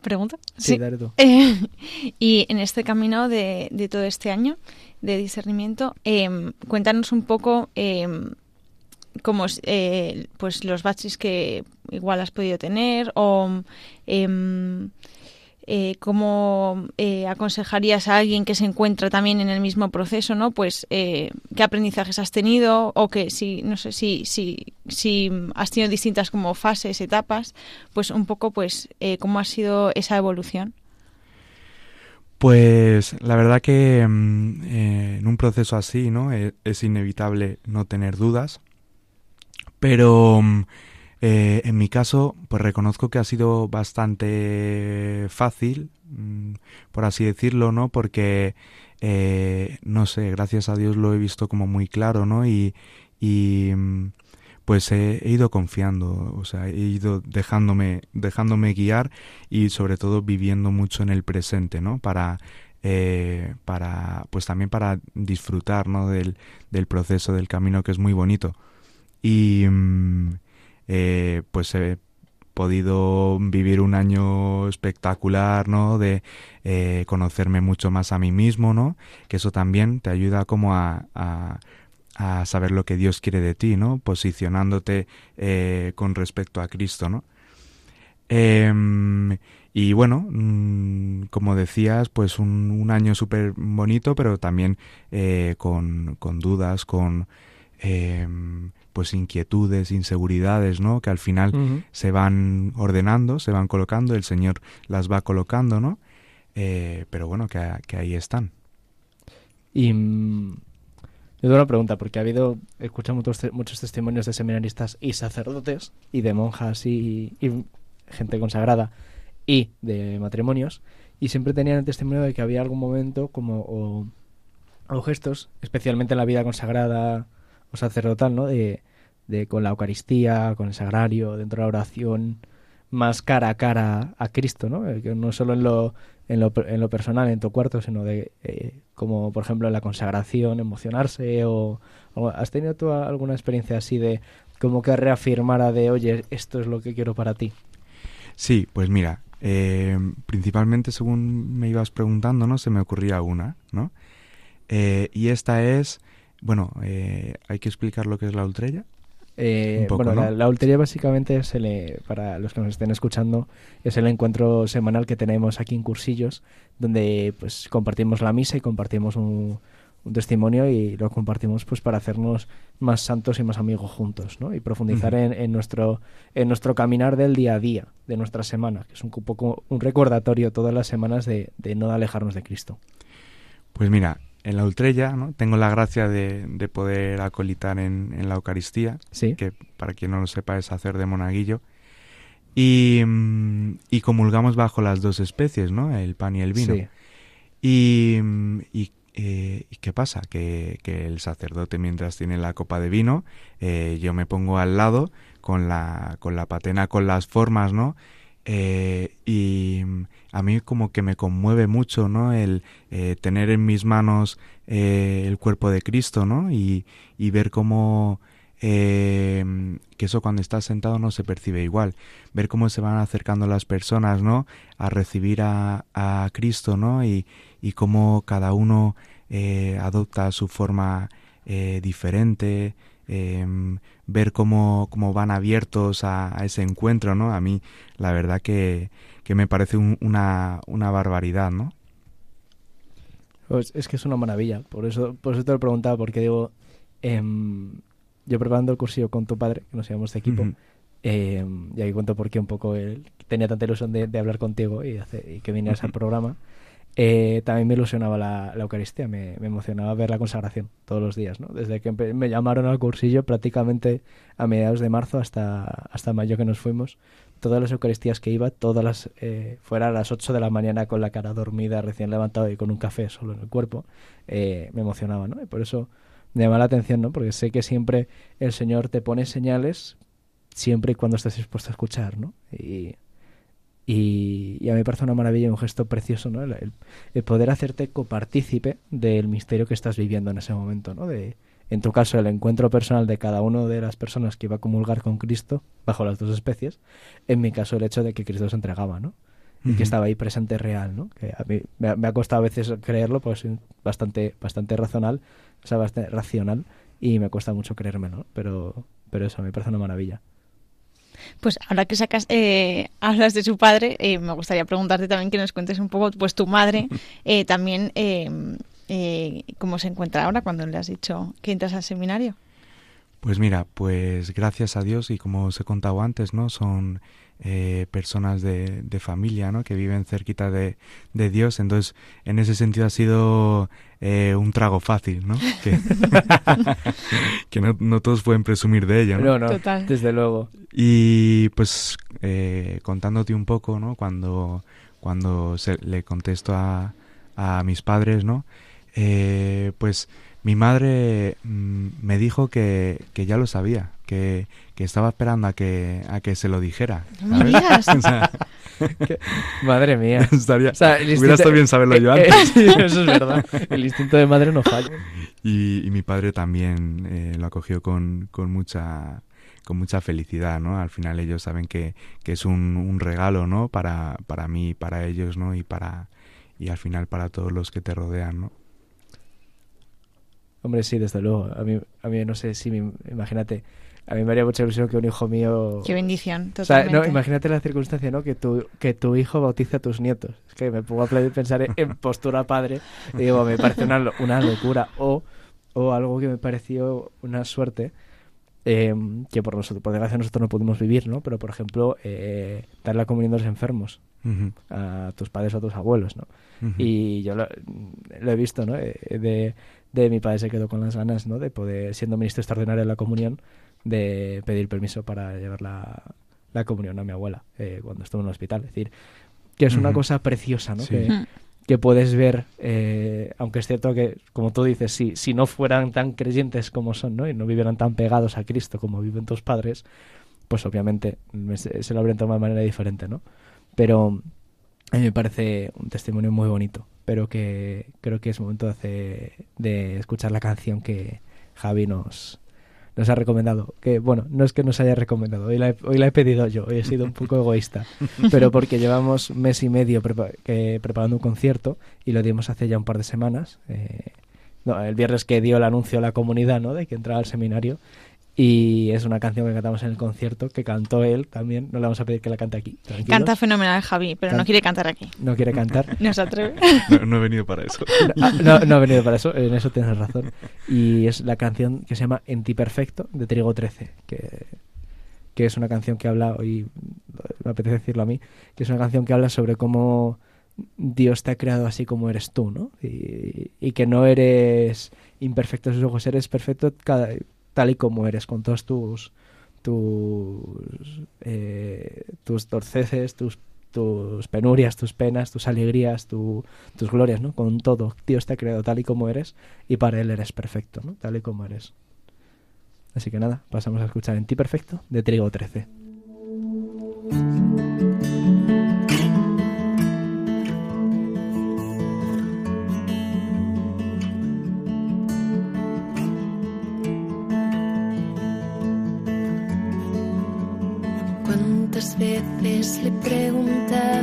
¿Pregunta? Sí, Dale tú. Eh, y en este camino de, de, todo este año de discernimiento, eh, cuéntanos un poco eh, cómo eh, pues los baches que igual has podido tener o em, eh, cómo eh, aconsejarías a alguien que se encuentra también en el mismo proceso, ¿no? Pues eh, qué aprendizajes has tenido o que si no sé si si si has tenido distintas como fases, etapas, pues un poco pues cómo ha sido esa evolución. Pues la verdad que mm, en un proceso así, ¿no? Es, es inevitable no tener dudas, pero mm, eh, en mi caso, pues reconozco que ha sido bastante fácil, mm, por así decirlo, ¿no? Porque, eh, no sé, gracias a Dios lo he visto como muy claro, ¿no? Y, y mm, pues he, ido confiando, o sea, he ido dejándome, dejándome guiar y sobre todo viviendo mucho en el presente, ¿no? Para, eh, para, pues también para disfrutar, ¿no? Del, del proceso, del camino que es muy bonito. Y, mm, eh, pues he podido vivir un año espectacular, ¿no? De eh, conocerme mucho más a mí mismo, ¿no? Que eso también te ayuda como a, a, saber lo que Dios quiere de ti, ¿no? Posicionándote eh, con respecto a Cristo, ¿no? Eh, Y bueno, mm, como decías, pues un, año súper bonito, pero también con, con, dudas, con em, pues inquietudes, inseguridades, ¿no? Que al final se van ordenando, se van colocando, el Señor las va colocando, ¿no? Eh, pero bueno, que, que, ahí están. Y mm, yo tengo una pregunta, porque ha habido, he escuchado muchos, muchos testimonios de seminaristas y sacerdotes, y de monjas y, y gente consagrada, y de matrimonios, y siempre tenían el testimonio de que había algún momento como o, gestos, especialmente en la vida consagrada sacerdotal, ¿no? De, de con la Eucaristía, con el sagrario, dentro de la oración, más cara a cara a Cristo, ¿no? Eh, no solo en lo, en lo, en lo personal, en tu cuarto, sino de eh, como por ejemplo en la consagración, emocionarse o, ¿Has tenido tú alguna experiencia así de como que reafirmara de, oye, esto es lo que quiero para ti? Sí, pues mira, eh, principalmente según me ibas preguntando, ¿no? Se me ocurría una, ¿no? Y esta es, bueno, eh, hay que explicar lo que es la ultrella. bueno, la, la, básicamente es el, para los que nos estén escuchando, es el encuentro semanal que tenemos aquí en Cursillos, donde pues compartimos la misa y compartimos un, un testimonio y lo compartimos pues para hacernos más santos y más amigos juntos, ¿no? Y profundizar en, en, nuestro en nuestro caminar del día a día, de nuestra semana, que es un poco un recordatorio todas las semanas de, de no alejarnos de Cristo. Pues mira, en la Ultrella, ¿no? Tengo la gracia de, de poder acolitar en, en, la Eucaristía, ¿Sí? que para quien no lo sepa es hacer de monaguillo. Y, mm, y comulgamos bajo las dos especies, ¿no? El pan y el vino. Sí. Y, mm, y eh, ¿Y qué pasa? Que, que, el sacerdote mientras tiene la copa de vino, eh, yo me pongo al lado con la, con la patena, con las formas, ¿no? Eh, y a mí como que me conmueve mucho, ¿no? El tener en mis manos el cuerpo de Cristo, ¿no? Y, y ver cómo que eso cuando estás sentado no se percibe igual. Ver cómo se van acercando las personas, ¿no? A recibir a, a Cristo, ¿no? Y, y cómo cada uno eh, adopta su forma eh, diferente, em, ver cómo, cómo, van abiertos a, ese encuentro, ¿no? A mí la verdad que, que me parece una, una barbaridad, ¿no? Pues es que es una maravilla, por eso, por eso te lo preguntaba, porque digo, em, yo preparando el cursillo con tu padre, que nos llevamos de equipo, em, y ahí cuento por qué un poco él tenía tanta ilusión de, hablar contigo y, y que vinieras al programa. Eh, también me ilusionaba la, Eucaristía, me, emocionaba ver la consagración todos los días, ¿no? Desde que me llamaron al cursillo, prácticamente a mediados de marzo hasta, hasta mayo que nos fuimos, todas las Eucaristías que iba, todas las, eh, fuera a las 8 de la mañana con la cara dormida, recién levantado y con un café solo en el cuerpo, eh, me emocionaba, ¿no? Y por eso me llama la atención, ¿no? Porque sé que siempre el Señor te pone señales siempre y cuando estés dispuesto a escuchar, ¿no? Y y, a mí me parece una maravilla y un gesto precioso, ¿no? El, poder hacerte copartícipe del misterio que estás viviendo en ese momento, ¿no? De, en tu caso, el encuentro personal de cada una de las personas que iba a comulgar con Cristo, bajo las dos especies. En mi caso, el hecho de que Cristo se entregaba, ¿no? Y que estaba ahí presente real, ¿no? Que a mí me ha, costado a veces creerlo, pues bastante, bastante racional, o sea, bastante racional, y me cuesta mucho creérmelo, pero, pero eso, me parece una maravilla. Pues ahora que sacas, eh, hablas de su padre, eh, me gustaría preguntarte también que nos cuentes un poco, pues tu madre eh, también, cómo se encuentra ahora cuando le has dicho que entras al seminario. Pues mira, pues gracias a Dios y como os he contado antes, ¿no? Son eh, personas de, de, familia, ¿no? Que viven cerquita de, de, Dios. Entonces, en ese sentido ha sido eh, un trago fácil, ¿no? Que, que no, no, todos pueden presumir de ello, ¿no? No, Total. desde luego. Y pues eh, contándote un poco, ¿no? Cuando, cuando se, le contesto a, a mis padres, ¿no? Eh, pues mi madre mm, me dijo que, que ya lo sabía, que, que, estaba esperando a que, a que se lo dijera. madre mía. Estaría, Hubiera estado bien saberlo yo eh, antes. eso es verdad. El instinto de madre no falla. Y, mi padre también eh, lo acogió con, con mucha con mucha felicidad, ¿no? Al final ellos saben que, que es un, un, regalo, ¿no? Para, para mí, para ellos, ¿no? Y para y al final para todos los que te rodean, ¿no? Hombre, sí, desde luego. A mí, a mí no sé si, imagínate, a mí me haría mucha ilusión que un hijo mío... Qué bendición, totalmente. O sea, no, imagínate la circunstancia, ¿no? Que tu, que tu hijo bautice a tus nietos. Es que me pongo a pensar en, postura padre y digo, me parece una, una locura. O, o algo que me pareció una suerte, eh, que por, nosotros, por desgracia nosotros no pudimos vivir, ¿no? Pero, por ejemplo, eh, dar la comunión a los enfermos, a tus padres o a tus abuelos, ¿no? Y yo lo, he visto, ¿no? Eh, de, de mi padre se quedó con las ganas, ¿no? De poder, siendo ministro extraordinario de la comunión, de pedir permiso para llevar la, la comunión a mi abuela eh, cuando estuvo en el hospital. Es decir, que es una cosa preciosa, ¿no? Que, que, puedes ver, eh, aunque es cierto que, como tú dices, si, si no fueran tan creyentes como son, ¿no? Y no vivieran tan pegados a Cristo como viven tus padres, pues obviamente se lo habrían tomado de manera diferente, ¿no? Pero a mí me parece un testimonio muy bonito, pero que creo que es momento de, de escuchar la canción que Javi nos, nos ha recomendado. Que bueno, no es que nos haya recomendado, hoy la he, hoy la he pedido yo, hoy he sido un poco egoísta, pero porque llevamos mes y medio que, preparando un concierto y lo dimos hace ya un par de semanas. Eh, no, el viernes que dio el anuncio a la comunidad ¿no? de que entraba al seminario y es una canción que cantamos en el concierto, que cantó él también. No le vamos a pedir que la cante aquí. Canta fenomenal Javi, pero no quiere cantar aquí. No quiere cantar. no se atreve. No, he venido para eso. No, no, he venido para eso, en eso tienes razón. Y es la canción que se llama En ti perfecto, de Trigo 13, que, que es una canción que habla, hoy me apetece decirlo a mí, que es una canción que habla sobre cómo Dios te ha creado así como eres tú, ¿no? Y, y que no eres imperfecto a sus ojos, eres perfecto cada, tal y como eres, con todos tus tus, eh, tus torceces, tus, tus penurias, tus penas, tus alegrías, tus glorias, ¿no? Con todo. Dios te ha creado tal y como eres y para Él eres perfecto, ¿no? Tal y como eres. Así que nada, pasamos a escuchar En ti perfecto de Trigo 13. Le he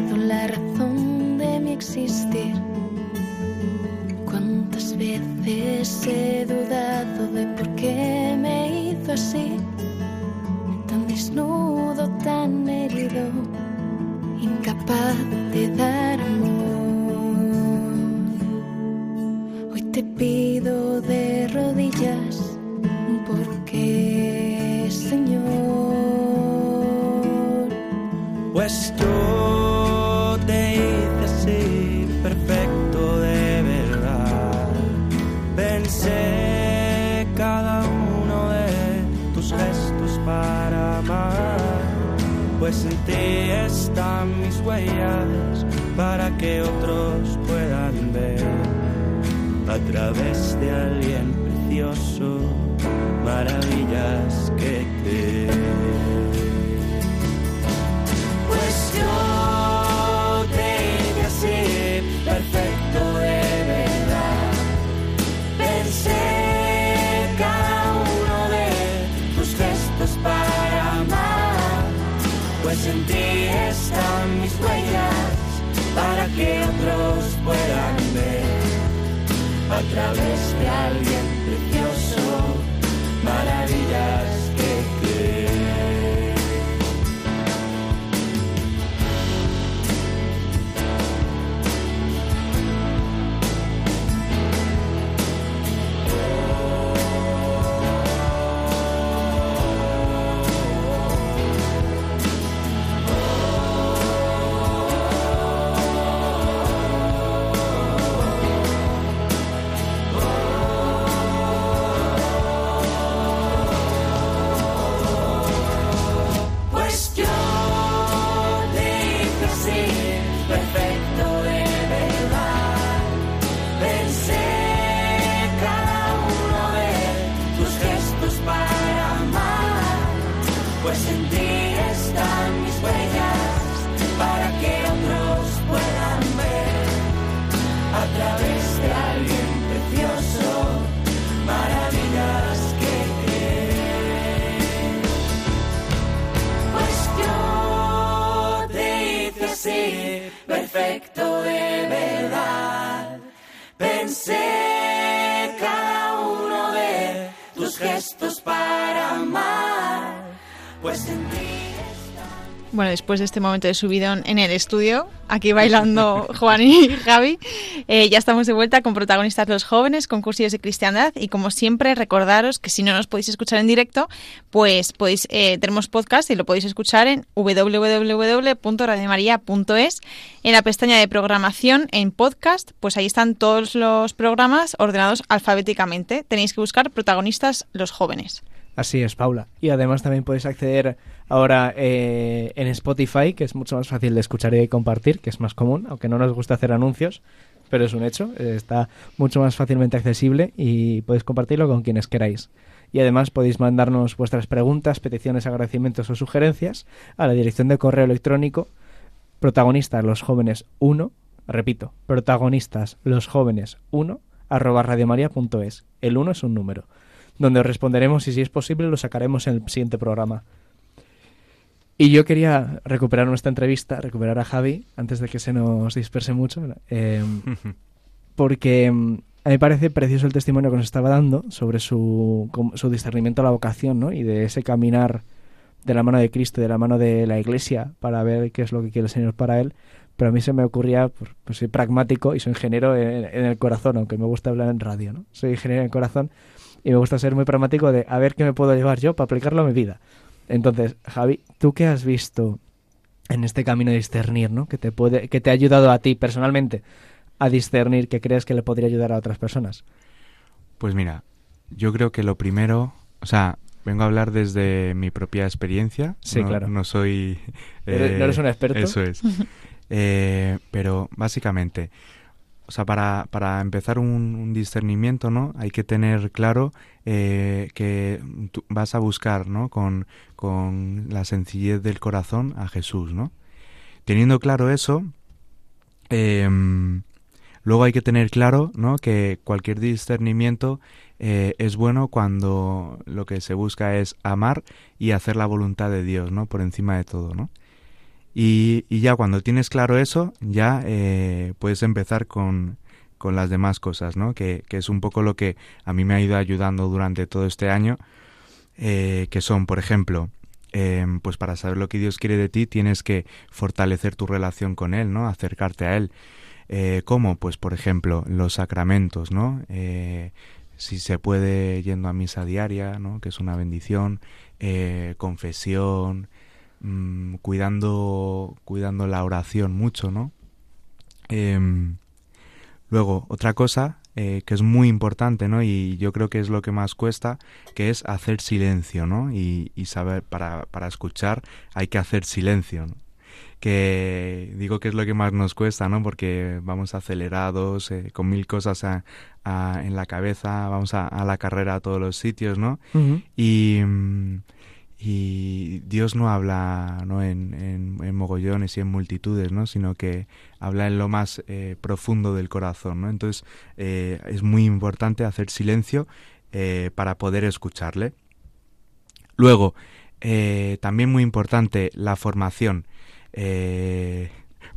huellas para que otros puedan ver. A través de alguien precioso maravillas que te que otros puedan ver a través de alguien pues bueno, después de este momento de subidón en el estudio, aquí bailando Juan y Javi, eh, ya estamos de vuelta con protagonistas los jóvenes, con cursillos de cristiandad y como siempre recordaros que si no nos podéis escuchar en directo, pues podéis eh, tenemos podcast y lo podéis escuchar en www.radiomaria.es en la pestaña de programación en podcast, pues ahí están todos los programas ordenados alfabéticamente. Tenéis que buscar protagonistas los jóvenes. Así es, Paula. Y además también podéis acceder ahora eh, en Spotify, que es mucho más fácil de escuchar y compartir, que es más común, aunque no nos gusta hacer anuncios, pero es un hecho. Está mucho más fácilmente accesible y podéis compartirlo con quienes queráis. Y además podéis mandarnos vuestras preguntas, peticiones, agradecimientos o sugerencias a la dirección de correo electrónico protagonistas los jóvenes 1, repito, protagonistas los jóvenes 1 arroba radiomaria.es. El 1 es un número donde os responderemos y si es posible lo sacaremos en el siguiente programa. Y yo quería recuperar nuestra entrevista, recuperar a Javi, antes de que se nos disperse mucho, em, porque em, a mí me parece precioso el testimonio que nos estaba dando sobre su, su discernimiento a la vocación ¿no? y de ese caminar de la mano de Cristo, de la mano de la Iglesia, para ver qué es lo que quiere el Señor para él. Pero a mí se me ocurría, pues, pues soy pragmático y soy ingeniero en, en, el corazón, aunque me gusta hablar en radio, ¿no? Soy ingeniero en el corazón y me gusta ser muy pragmático de a ver qué me puedo llevar yo para aplicarlo a mi vida. Entonces, Javi, ¿tú qué has visto en este camino de discernir, ¿no? Que te puede, que te ha ayudado a ti personalmente a discernir que crees que le podría ayudar a otras personas. Pues mira, yo creo que lo primero, o sea, vengo a hablar desde mi propia experiencia. Sí, claro. No soy. no eres un experto. Eso es. Eh, pero básicamente, o sea, para, para empezar un, discernimiento, ¿no? Hay que tener claro eh, que vas a buscar, ¿no? Con, con la sencillez del corazón a Jesús, ¿no? Teniendo claro eso, em, luego hay que tener claro, ¿no? Que cualquier discernimiento eh, es bueno cuando lo que se busca es amar y hacer la voluntad de Dios, ¿no? Por encima de todo, ¿no? Y, ya cuando tienes claro eso, ya eh, puedes empezar con, con, las demás cosas, ¿no? Que, que, es un poco lo que a mí me ha ido ayudando durante todo este año, eh, que son, por ejemplo, eh, pues para saber lo que Dios quiere de ti tienes que fortalecer tu relación con Él, ¿no? Acercarte a Él. ¿Cómo? Pues, por ejemplo, los sacramentos, ¿no? si se puede yendo a misa diaria, ¿no? Que es una bendición, confesión, Mm, cuidando, cuidando la oración mucho, ¿no? Em, luego, otra cosa eh, que es muy importante, ¿no? Y yo creo que es lo que más cuesta, que es hacer silencio, ¿no? Y, saber, para, para, escuchar hay que hacer silencio, ¿no? que digo que es lo que más nos cuesta, ¿no? Porque vamos acelerados, eh, con mil cosas en la cabeza, vamos a, la carrera a todos los sitios, ¿no? Y... y Dios no habla ¿no? En, en, mogollones y en multitudes, ¿no? sino que habla en lo más eh, profundo del corazón. ¿no? Entonces eh, es muy importante hacer silencio eh, para poder escucharle. Luego, también muy importante la formación.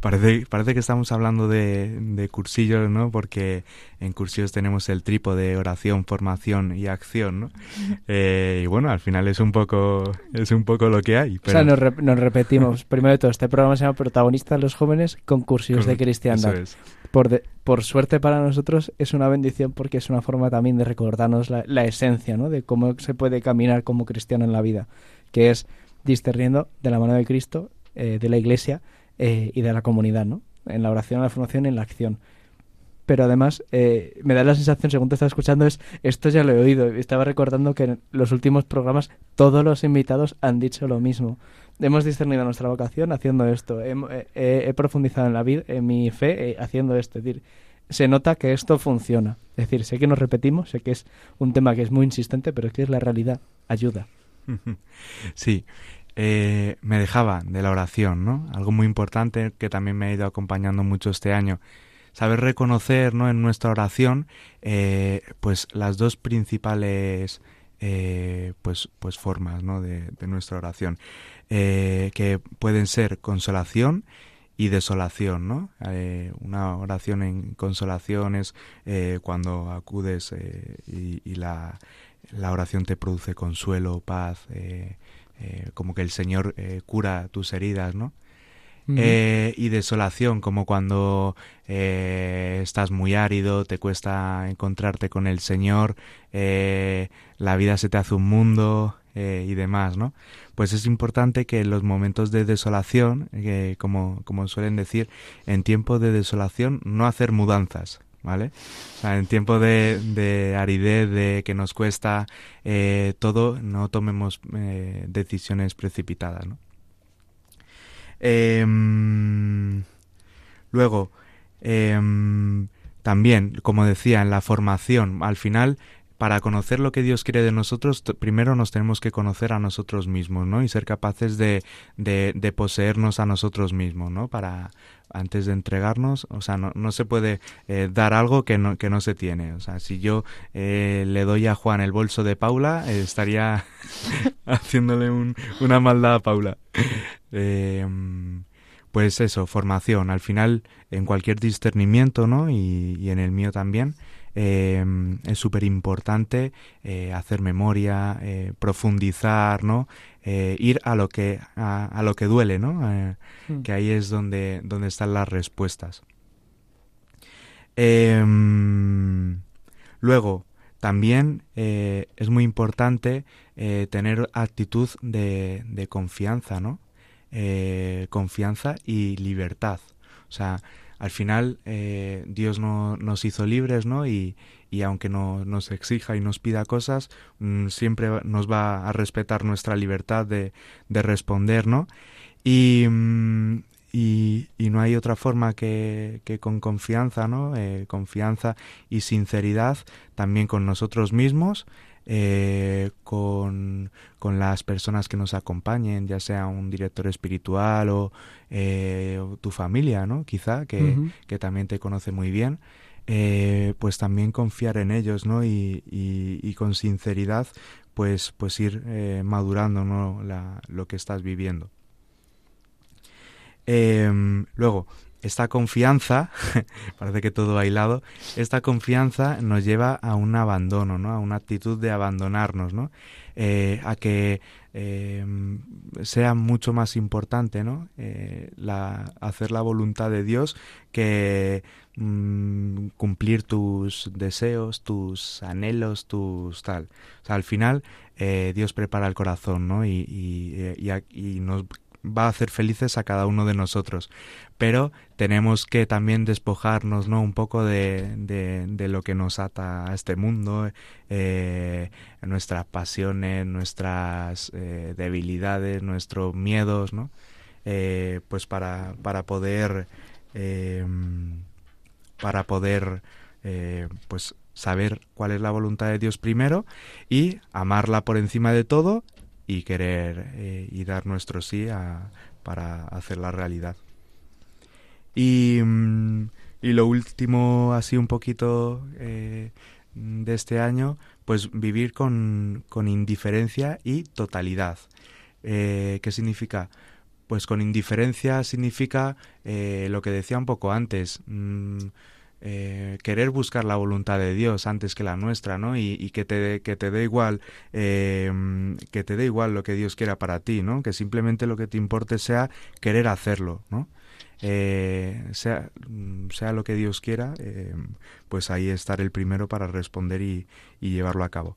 Parece, parece que estamos hablando de, de, cursillos, ¿no? Porque en cursillos tenemos el trípode oración, formación y acción, ¿no? Eh, y bueno, al final es un poco es un poco lo que hay. O sea, nos, nos, repetimos. Primero de todo, este programa se llama Protagonistas los jóvenes con cursillos de cristiandad. Por, por suerte para nosotros es una bendición porque es una forma también de recordarnos la, la esencia, ¿no? De cómo se puede caminar como cristiano en la vida, que es discerniendo de la mano de Cristo, eh, de la Iglesia, eh, y de la comunidad, ¿no? En la oración, en la formación y en la acción. Pero además, eh, me da la sensación, según te estaba escuchando, es esto ya lo he oído. Estaba recordando que en los últimos programas todos los invitados han dicho lo mismo. Hemos discernido nuestra vocación haciendo esto. He, profundizado en la vida, en mi fe, eh, haciendo esto. Es decir, se nota que esto funciona. Es decir, sé que nos repetimos, sé que es un tema que es muy insistente, pero es que es la realidad. Ayuda. Sí, eh, me dejaba de la oración, ¿no? Algo muy importante que también me ha ido acompañando mucho este año. Saber reconocer, ¿no? En nuestra oración, eh, pues las dos principales, eh, pues, pues formas, ¿no? De, nuestra oración, que pueden ser consolación y desolación, ¿no? una oración en consolación es cuando acudes y, la, oración te produce consuelo, paz, como que el Señor cura tus heridas, ¿no? Eh, y desolación, como cuando eh, estás muy árido, te cuesta encontrarte con el Señor, eh, la vida se te hace un mundo y demás, ¿no? Pues es importante que en los momentos de desolación, como, como suelen decir, en tiempo de desolación no hacer mudanzas, ¿vale? En tiempo de, de, aridez, de que nos cuesta todo, no tomemos decisiones precipitadas. Em, luego, em, también, como decía, en la formación, al final, para conocer lo que Dios quiere de nosotros, primero nos tenemos que conocer a nosotros mismos, ¿no? Y ser capaces de, de, poseernos a nosotros mismos, ¿no? Para, antes de entregarnos, o sea, no, no se puede eh, dar algo que no, que no se tiene. O sea, si yo eh, le doy a Juan el bolso de Paula, eh, estaría haciéndole un, una maldad a Paula. pues eso, formación. Al final, en cualquier discernimiento, ¿no? Y, y en el mío también, Em, es súper importante eh, hacer memoria, eh, profundizar, ¿no? Eh, ir a lo que a, lo que duele, ¿no? Hmm. Que ahí es donde donde están las respuestas. Em, luego también es muy importante tener actitud de, de confianza, ¿no? confianza y libertad. O sea, al final eh, Dios no, nos hizo libres, ¿no? Y, y aunque no, nos exija y nos pida cosas, mm, siempre nos va a respetar nuestra libertad de, de responder, ¿no? Y, mm, y, no hay otra forma que, que con confianza, ¿no? Eh, confianza y sinceridad también con nosotros mismos eh, con, con, las personas que nos acompañen, ya sea un director espiritual o, eh, tu familia, ¿no? Quizá, que, que, también te conoce muy bien. Eh, pues también confiar en ellos, ¿no? Y, y, con sinceridad, pues, pues ir madurando, ¿no? La, lo que estás viviendo. Em, luego, esta confianza, parece que todo bailado, esta confianza nos lleva a un abandono, ¿no? A una actitud de abandonarnos, ¿no? Eh, a que eh, sea mucho más importante, ¿no? Eh, la, hacer la voluntad de Dios que mm, cumplir tus deseos, tus anhelos, tus tal. Al final Dios prepara el corazón, ¿no? Y, y, y, y nos va a hacer felices a cada uno de nosotros. Pero tenemos que también despojarnos ¿no? un poco de, de, lo que nos ata a este mundo, eh, nuestras pasiones, nuestras eh, debilidades, nuestros miedos, ¿no? Eh, pues para, para poder para poder pues saber cuál es la voluntad de Dios primero y amarla por encima de todo y querer eh, y dar nuestro sí a, para hacer la realidad. Y, mm, y, lo último, así un poquito eh, de este año, pues vivir con, con indiferencia y totalidad. Eh, ¿Qué significa? Pues con indiferencia significa lo que decía un poco antes. Mm, eh, querer buscar la voluntad de Dios antes que la nuestra, ¿no? Y, que te que te dé igual em, que te dé igual lo que Dios quiera para ti, ¿no? Que simplemente lo que te importe sea querer hacerlo, ¿no? Eh, sea, sea lo que Dios quiera, em, pues ahí estar el primero para responder y, llevarlo a cabo.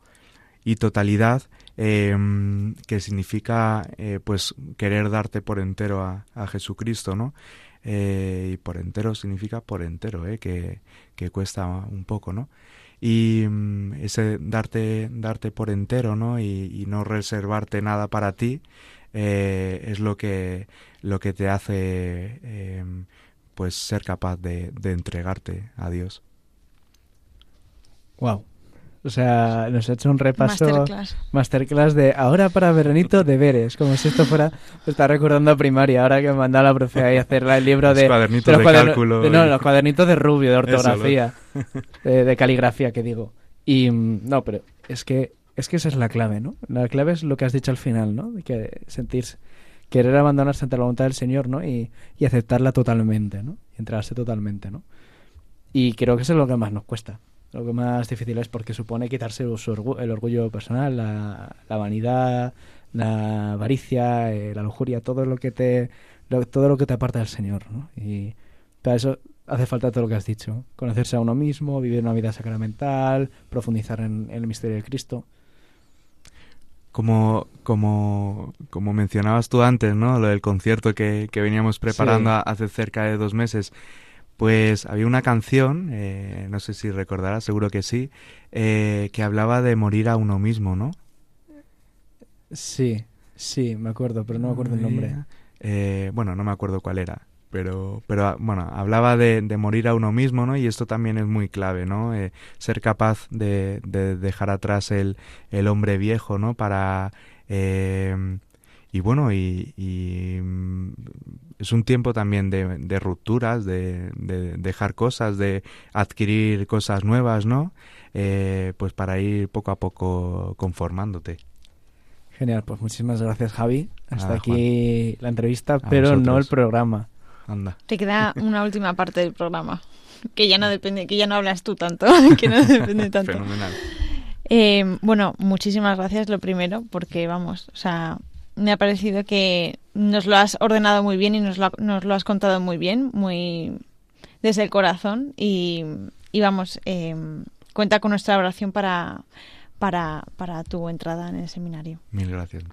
Y totalidad, em, que significa eh, pues querer darte por entero a, a Jesucristo, ¿no? Eh, y por entero significa por entero, eh, que, que, cuesta un poco, ¿no? Y mm, ese darte, darte por entero, ¿no? Y, no reservarte nada para ti, eh, es lo que, lo que te hace em, pues ser capaz de, de entregarte a Dios. Wow, o sea, nos ha hecho un repaso masterclass, de ahora para veranito deberes, como si esto fuera, está recordando a primaria, ahora que me mandado la profe a hacer el libro de, los cuadernitos de, cálculo. no, los cuadernitos de rubio, de ortografía, de, caligrafía, que digo. Y mm, no, pero es que es que esa es la clave, ¿no? La clave es lo que has dicho al final, ¿no? Que sentirse, querer abandonarse ante la voluntad del Señor, ¿no? Y, y aceptarla totalmente, ¿no? Y entregarse totalmente, ¿no? Y creo que eso es lo que más nos cuesta. Lo que más difícil es porque supone quitarse el orgullo personal, la, vanidad, la avaricia, eh, la lujuria, todo lo que te todo lo que te aparta del Señor, ¿no? Y para eso hace falta todo lo que has dicho, conocerse a uno mismo, vivir una vida sacramental, profundizar en, el misterio de Cristo. Como, como, como mencionabas tú antes, ¿no? Lo del concierto que, que veníamos preparando hace cerca de dos meses. Pues había una canción, eh, no sé si recordarás, seguro que sí, eh, que hablaba de morir a uno mismo, ¿no? Sí, sí, me acuerdo, pero no me acuerdo el nombre. Eh, bueno, no me acuerdo cuál era, pero, pero bueno, hablaba de, morir a uno mismo, ¿no? Y esto también es muy clave, ¿no? ser capaz de, dejar atrás el, el hombre viejo, ¿no? Para y bueno, y, mm, es un tiempo también de, rupturas, de, dejar cosas, de adquirir cosas nuevas, ¿no? Eh, pues para ir poco a poco conformándote. Genial, pues muchísimas gracias Javi. Hasta aquí la entrevista, pero no el programa. Anda. Te queda una última parte del programa, que ya no depende, que ya no hablas tú tanto, que no depende tanto. Fenomenal. Eh, bueno, muchísimas gracias lo primero, porque vamos, o sea, me ha parecido que nos lo has ordenado muy bien y nos lo, nos lo has contado muy bien, muy desde el corazón y, vamos, eh, cuenta con nuestra oración para, para, para tu entrada en el seminario. Mil gracias.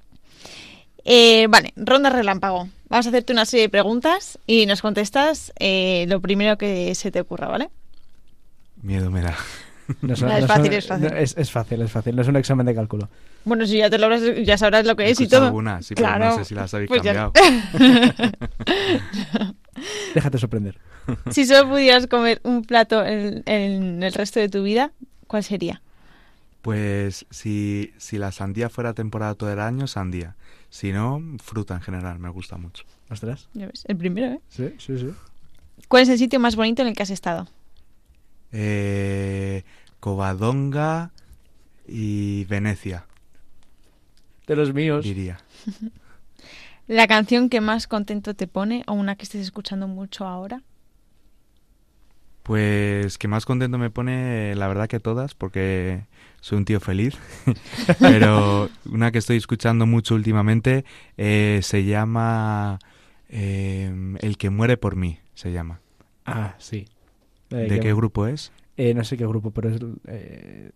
Eh, vale, ronda relámpago. Vamos a hacerte una serie de preguntas y nos contestas eh, lo primero que se te ocurra, ¿vale? Miedo me da. Es, fácil, es fácil, es fácil. Es fácil, no es un examen de cálculo. Bueno, si ya te lo ya sabrás lo que es y todo. Alguna, sí, claro. no sé si las habéis pues cambiado. Déjate sorprender. Si solo pudieras comer un plato en, el resto de tu vida, ¿cuál sería? Pues si, si la sandía fuera temporada todo el año, sandía. Si no, fruta en general, me gusta mucho. ¿Ostras? Ya ves, el primero, ¿eh? Sí, sí, sí. ¿Cuál es el sitio más bonito en el que has estado? Eh, Covadonga y Venecia. De los míos. Diría. ¿La canción que más contento te pone o una que estés escuchando mucho ahora? Pues que más contento me pone, la verdad que todas, porque soy un tío feliz. Pero una que estoy escuchando mucho últimamente eh, se llama eh, El que muere por mí, se llama. Ah, sí. ¿De qué grupo es? Eh, no sé qué grupo, pero es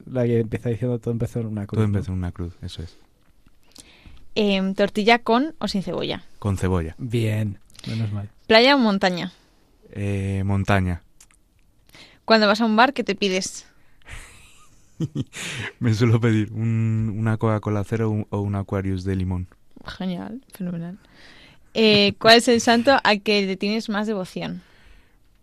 la que empieza diciendo todo empezó en una cruz. Todo empezó en una cruz, eso es. Em, ¿Tortilla con o sin cebolla? Con cebolla. Bien, menos mal. ¿Playa o montaña? Eh, montaña. Cuando vas a un bar, ¿qué te pides? Me suelo pedir una Coca-Cola cero o un Aquarius de limón. Genial, fenomenal. Eh, ¿Cuál es el santo al que le tienes más devoción?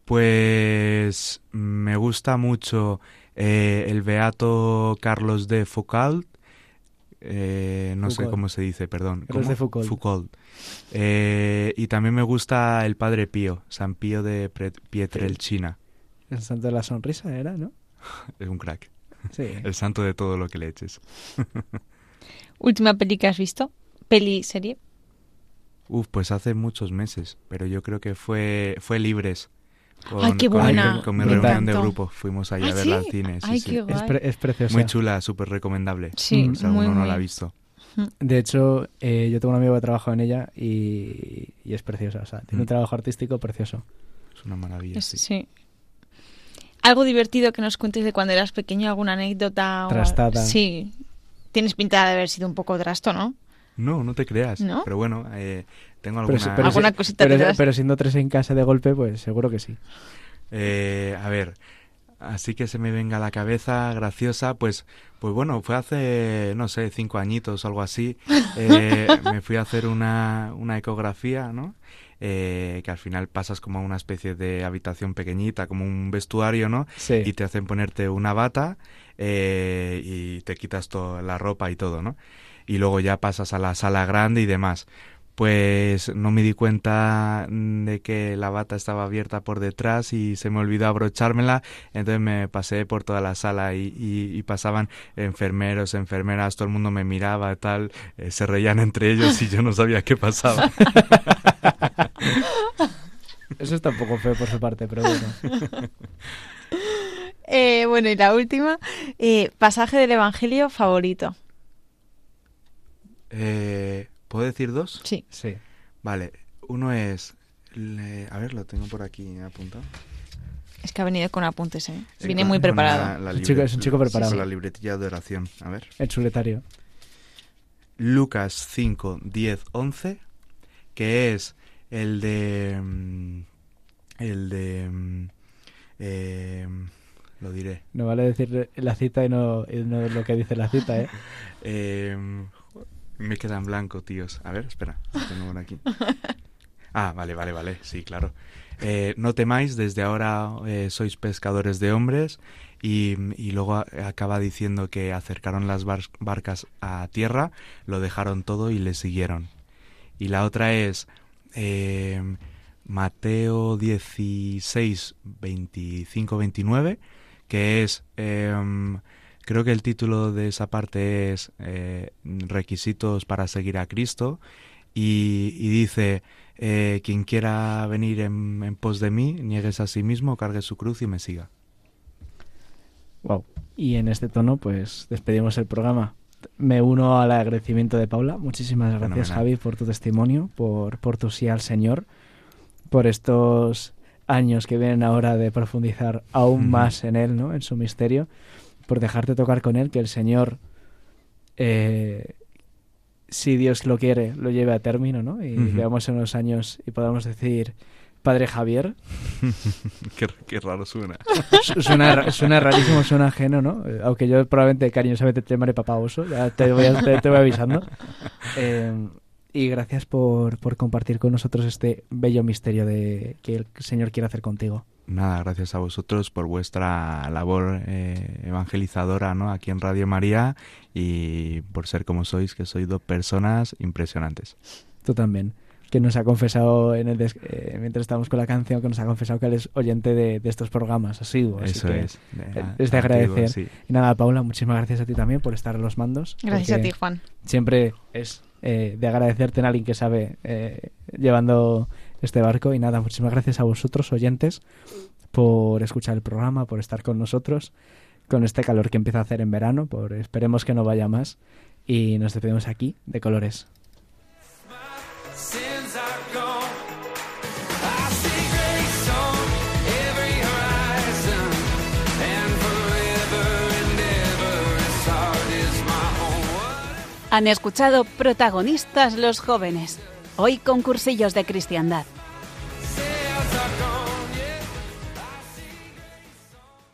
Pues me gusta mucho eh, el beato Carlos de Foucault eh, no sé cómo se dice, perdón. ¿Cómo? de Foucault. Foucault. Eh, y también me gusta el Padre Pío, San Pío de Pietrelcina. El santo de la sonrisa era, ¿no? es un crack. Sí. El santo de todo lo que le eches. ¿Última peli que has visto? ¿Peli serie? Uf, pues hace muchos meses, pero yo creo que fue, fue Libres. Con, Ay, qué buena. Con, mi reunión de grupo fuimos allá a verla al cine. Ay, qué guay. Es, preciosa. Muy chula, súper recomendable. Sí, si alguno no la ha visto. De hecho, eh, yo tengo un amigo que trabaja en ella y, es preciosa. O sea, tiene un mm. trabajo artístico precioso. Es una maravilla. sí. Algo divertido que nos cuentes de cuando eras pequeño, alguna anécdota. Trastada. Sí. Tienes pinta de haber sido un poco trasto, ¿no? No, no te creas. Pero bueno, eh, tengo alguna, ¿Alguna cosita. Pero, siendo tres en casa de golpe, pues seguro que sí. Eh, a ver, así que se me venga a la cabeza graciosa, pues, pues bueno, fue hace, no sé, cinco añitos o algo así. Eh, me fui a hacer una, una ecografía, ¿no? Eh, que al final pasas como a una especie de habitación pequeñita, como un vestuario, ¿no? Sí. Y te hacen ponerte una bata eh, y te quitas toda la ropa y todo, ¿no? Y luego ya pasas a la sala grande y demás. Pues no me di cuenta de que la bata estaba abierta por detrás y se me olvidó abrochármela, entonces me pasé por toda la sala y, pasaban enfermeros, enfermeras, todo el mundo me miraba y tal, eh, se reían entre ellos y yo no sabía qué pasaba. Eso está un poco feo por su parte, pero bueno. Eh, bueno, y la última, eh, pasaje del Evangelio favorito. Eh, ¿Puedo decir dos? Sí. Sí. Vale, uno es... a ver, lo tengo por aquí apuntado. Es que ha venido con apuntes, ¿eh? Viene muy preparado. es un chico preparado. la libretilla de oración. A ver. El chuletario. Lucas 5, 10, 11, que es el de... Mm, el de... Mm, eh, lo diré. No vale decir la cita y no, no lo que dice la cita, ¿eh? eh me queda en blanco, tíos. A ver, espera. Tengo aquí. Ah, vale, vale, vale. Sí, claro. Eh, no temáis, desde ahora eh, sois pescadores de hombres. Y, luego acaba diciendo que acercaron las barcas a tierra, lo dejaron todo y le siguieron. Y la otra es eh, Mateo 16, 25, 29, que es, creo que el título de esa parte es Requisitos para seguir a Cristo. y dice, eh, quien quiera venir en, pos de mí, niegues a sí mismo, cargue su cruz y me siga. Wow. Y en este tono, pues despedimos el programa. Me uno al agradecimiento de Paula. Muchísimas gracias, Javi, por tu testimonio, por, por tu sí al Señor, por estos años que vienen ahora de profundizar aún más en Él, ¿no? En su misterio, por dejarte tocar con Él, que el Señor eh, si Dios lo quiere, lo lleve a término, ¿no? Y veamos en unos años y podamos decir, Padre Javier. qué, raro suena. suena. Suena rarísimo, suena ajeno, ¿no? Eh, aunque yo probablemente cariñosamente te llamaré papá oso, ya te voy, te, voy avisando. Eh, y gracias por, por compartir con nosotros este bello misterio de que el Señor quiere hacer contigo. Nada, gracias a vosotros por vuestra labor eh, evangelizadora ¿no? aquí en Radio María y por ser como sois, que sois dos personas impresionantes. Tú también, que nos ha confesado en el eh, mientras estamos con la canción, que nos ha confesado que él es oyente de, estos programas asiduos. Eso es. es de agradecer. Y nada, Paula, muchísimas gracias a ti también por estar en los mandos. Gracias a ti, Juan. Siempre es eh, de agradecerte en alguien que sabe llevando este barco. Y nada, muchísimas gracias a vosotros, oyentes, por escuchar el programa, por estar con nosotros, con este calor que empieza a hacer en verano, por esperemos que no vaya más. Y nos despedimos aquí de colores. Han escuchado protagonistas los jóvenes, hoy concursillos de cristiandad.